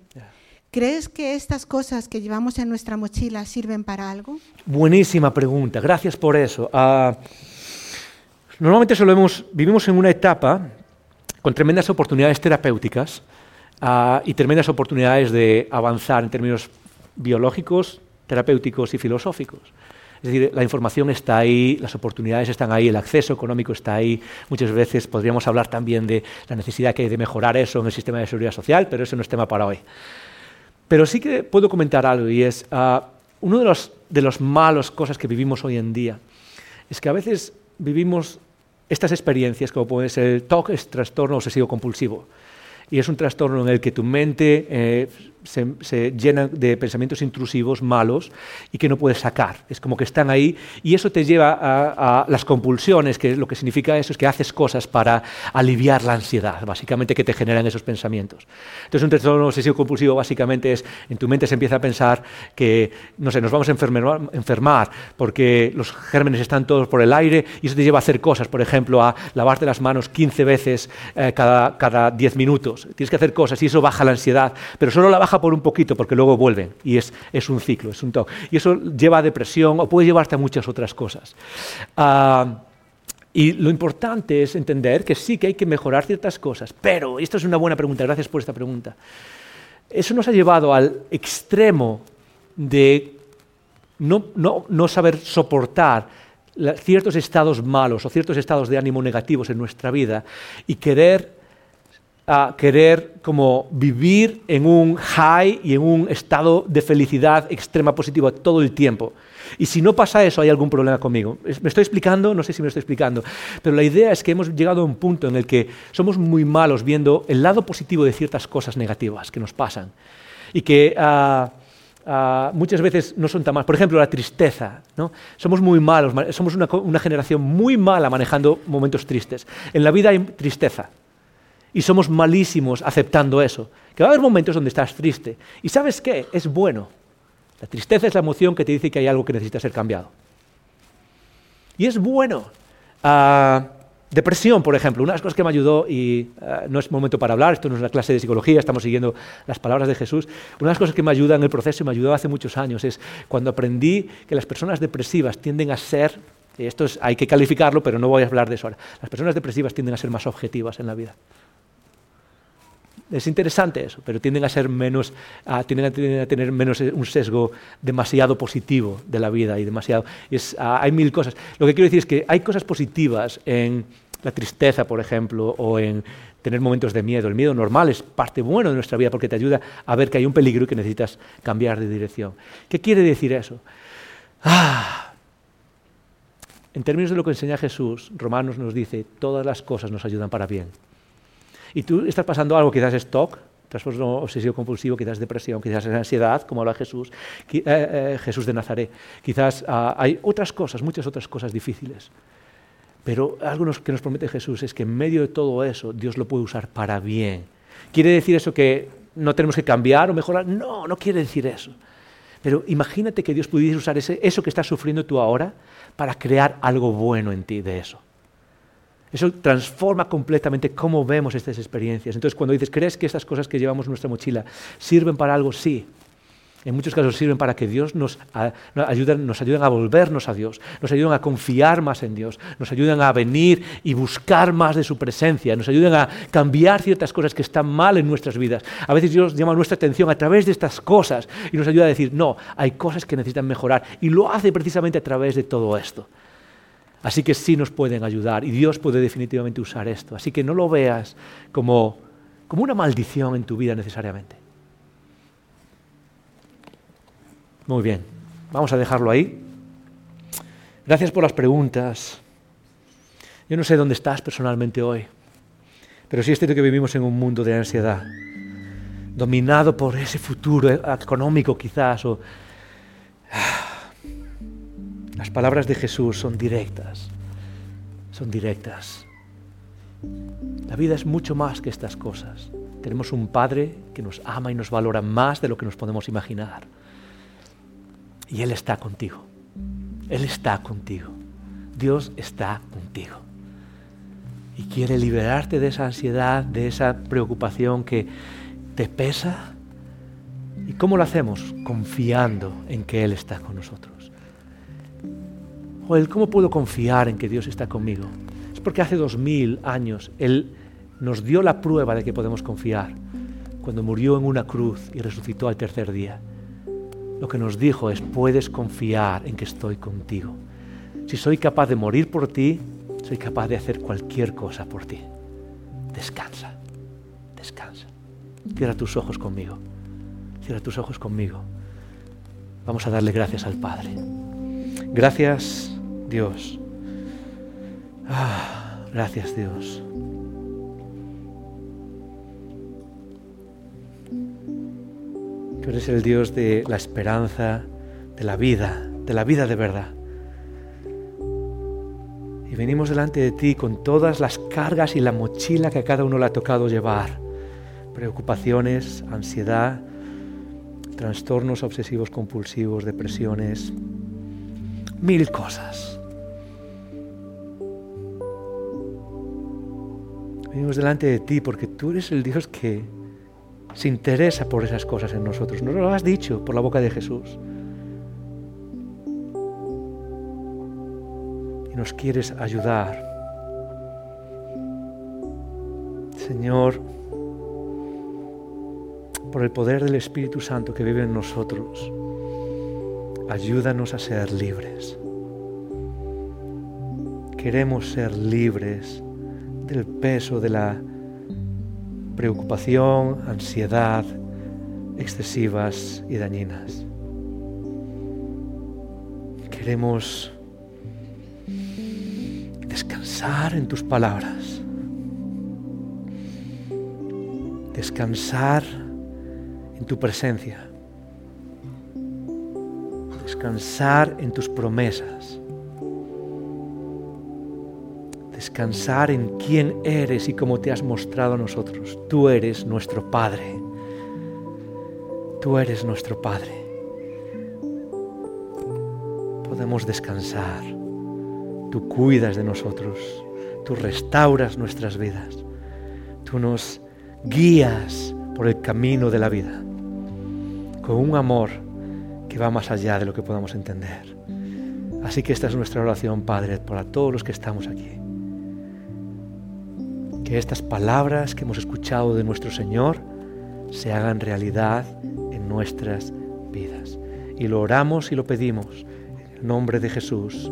¿Crees que estas cosas que llevamos en nuestra mochila sirven para algo? Buenísima pregunta, gracias por eso. Ah, normalmente solemos, vivimos en una etapa con tremendas oportunidades terapéuticas ah, y tremendas oportunidades de avanzar en términos biológicos, terapéuticos y filosóficos. Es decir, la información está ahí, las oportunidades están ahí, el acceso económico está ahí. Muchas veces podríamos hablar también de la necesidad que hay de mejorar eso en el sistema de seguridad social, pero eso no es tema para hoy. Pero sí que puedo comentar algo y es, ah, uno de los, de los malos cosas que vivimos hoy en día es que a veces vivimos estas experiencias como puede ser el TOC, es trastorno obsesivo compulsivo. Y es un trastorno en el que tu mente eh, se, se llena de pensamientos intrusivos, malos, y que no puedes sacar. Es como que están ahí y eso te lleva a, a las compulsiones, que lo que significa eso es que haces cosas para aliviar la ansiedad, básicamente que te generan esos pensamientos. Entonces un trastorno obsesivo compulsivo básicamente es, en tu mente se empieza a pensar que, no sé, nos vamos a enfermar, enfermar porque los gérmenes están todos por el aire y eso te lleva a hacer cosas, por ejemplo, a lavarte las manos 15 veces eh, cada, cada 10 minutos. Tienes que hacer cosas y eso baja la ansiedad, pero solo la baja por un poquito porque luego vuelven y es, es un ciclo, es un toque. Y eso lleva a depresión o puede llevarte a muchas otras cosas. Ah, y lo importante es entender que sí que hay que mejorar ciertas cosas, pero, y esto es una buena pregunta, gracias por esta pregunta, eso nos ha llevado al extremo de no, no, no saber soportar ciertos estados malos o ciertos estados de ánimo negativos en nuestra vida y querer a querer como vivir en un high y en un estado de felicidad extrema positiva todo el tiempo. Y si no pasa eso, hay algún problema conmigo. ¿Me estoy explicando? No sé si me estoy explicando. Pero la idea es que hemos llegado a un punto en el que somos muy malos viendo el lado positivo de ciertas cosas negativas que nos pasan. Y que ah, ah, muchas veces no son tan malas. Por ejemplo, la tristeza. ¿no? Somos muy malos, ma- somos una, una generación muy mala manejando momentos tristes. En la vida hay tristeza. Y somos malísimos aceptando eso. Que va a haber momentos donde estás triste. ¿Y sabes qué? Es bueno. La tristeza es la emoción que te dice que hay algo que necesita ser cambiado. Y es bueno. Ah, depresión, por ejemplo, una de las cosas que me ayudó, y ah, no es momento para hablar, esto no es una clase de psicología, estamos siguiendo las palabras de Jesús, una de las cosas que me ayuda en el proceso y me ayudó hace muchos años es cuando aprendí que las personas depresivas tienden a ser, esto hay que calificarlo, pero no voy a hablar de eso ahora, las personas depresivas tienden a ser más objetivas en la vida. Es interesante eso, pero tienden a ser menos, tienden, a, tener menos eh, un sesgo demasiado positivo de la vida y demasiado. hay mil cosas. Lo que quiero decir es que hay cosas positivas en la tristeza, por ejemplo, o en tener momentos de miedo. El miedo normal es parte buena de nuestra vida porque te ayuda a ver que hay un peligro y que necesitas cambiar de dirección. ¿Qué quiere decir eso? Ah, en términos de lo que enseña Jesús, Romanos nos dice, todas las cosas nos ayudan para bien y tú estás pasando algo, quizás es TOC, trastorno obsesivo compulsivo, quizás depresión, quizás es ansiedad, como habla Jesús, eh, eh, Jesús de Nazaret. Quizás ah, hay otras cosas, muchas otras cosas difíciles. Pero algo que nos promete Jesús es que en medio de todo eso Dios lo puede usar para bien. ¿Quiere decir eso que no tenemos que cambiar o mejorar? No, no quiere decir eso. Pero imagínate que Dios pudiese usar eso que estás sufriendo tú ahora para crear algo bueno en ti de eso. Eso transforma completamente cómo vemos estas experiencias. Entonces, cuando dices, ¿crees que estas cosas que llevamos en nuestra mochila sirven para algo? Sí. En muchos casos sirven para que Dios nos, ayuden, nos ayuden a volvernos a Dios, nos ayuden a confiar más en Dios, nos ayuden a venir y buscar más de su presencia, nos ayuden a cambiar ciertas cosas que están mal en nuestras vidas. A veces Dios llama nuestra atención a través de estas cosas y nos ayuda a decir, no, hay cosas que necesitan mejorar. Y lo hace precisamente a través de todo esto. Así que sí nos pueden ayudar y Dios puede definitivamente usar esto. Así que no lo veas como, como una maldición en tu vida necesariamente. Muy bien, vamos a dejarlo ahí. Gracias por las preguntas. Yo no sé dónde estás personalmente hoy, pero sí es cierto que vivimos en un mundo de ansiedad, dominado por ese futuro económico quizás, las palabras de Jesús son directas, son directas. La vida es mucho más que estas cosas. Tenemos un Padre que nos ama y nos valora más de lo que nos podemos imaginar. Y Él está contigo. Él está contigo. Dios está contigo. Y quiere liberarte de esa ansiedad, de esa preocupación que te pesa. ¿Y cómo lo hacemos? Confiando en que Él está con nosotros. Joel, ¿cómo puedo confiar en que Dios está conmigo? Es porque hace dos mil años Él nos dio la prueba de que podemos confiar cuando murió en una cruz y resucitó al tercer día. Lo que nos dijo es, puedes confiar en que estoy contigo. Si soy capaz de morir por ti, soy capaz de hacer cualquier cosa por ti. Descansa, descansa. Cierra tus ojos conmigo. Cierra tus ojos conmigo. Vamos a darle gracias al Padre. Gracias Dios. Ah, gracias Dios. Tú eres el Dios de la esperanza, de la vida, de la vida de verdad. Y venimos delante de ti con todas las cargas y la mochila que a cada uno le ha tocado llevar. Preocupaciones, ansiedad, trastornos obsesivos compulsivos, depresiones, mil cosas. Venimos delante de ti porque tú eres el Dios que se interesa por esas cosas en nosotros. Nos lo has dicho por la boca de Jesús. Y nos quieres ayudar. Señor, por el poder del Espíritu Santo que vive en nosotros, ayúdanos a ser libres. Queremos ser libres del peso de la preocupación, ansiedad excesivas y dañinas. Queremos descansar en tus palabras, descansar en tu presencia, descansar en tus promesas descansar en quién eres y cómo te has mostrado a nosotros. Tú eres nuestro Padre. Tú eres nuestro Padre. Podemos descansar. Tú cuidas de nosotros. Tú restauras nuestras vidas. Tú nos guías por el camino de la vida con un amor que va más allá de lo que podamos entender. Así que esta es nuestra oración, Padre, para todos los que estamos aquí. Que estas palabras que hemos escuchado de nuestro Señor se hagan realidad en nuestras vidas. Y lo oramos y lo pedimos en el nombre de Jesús.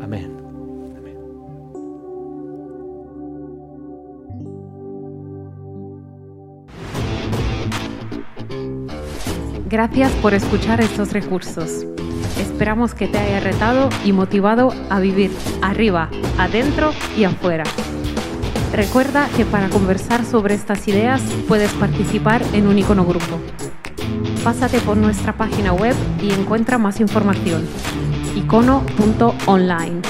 Amén. Gracias por escuchar estos recursos. Esperamos que te haya retado y motivado a vivir arriba, adentro y afuera. Recuerda que para conversar sobre estas ideas puedes participar en un icono grupo. Pásate por nuestra página web y encuentra más información. icono.online.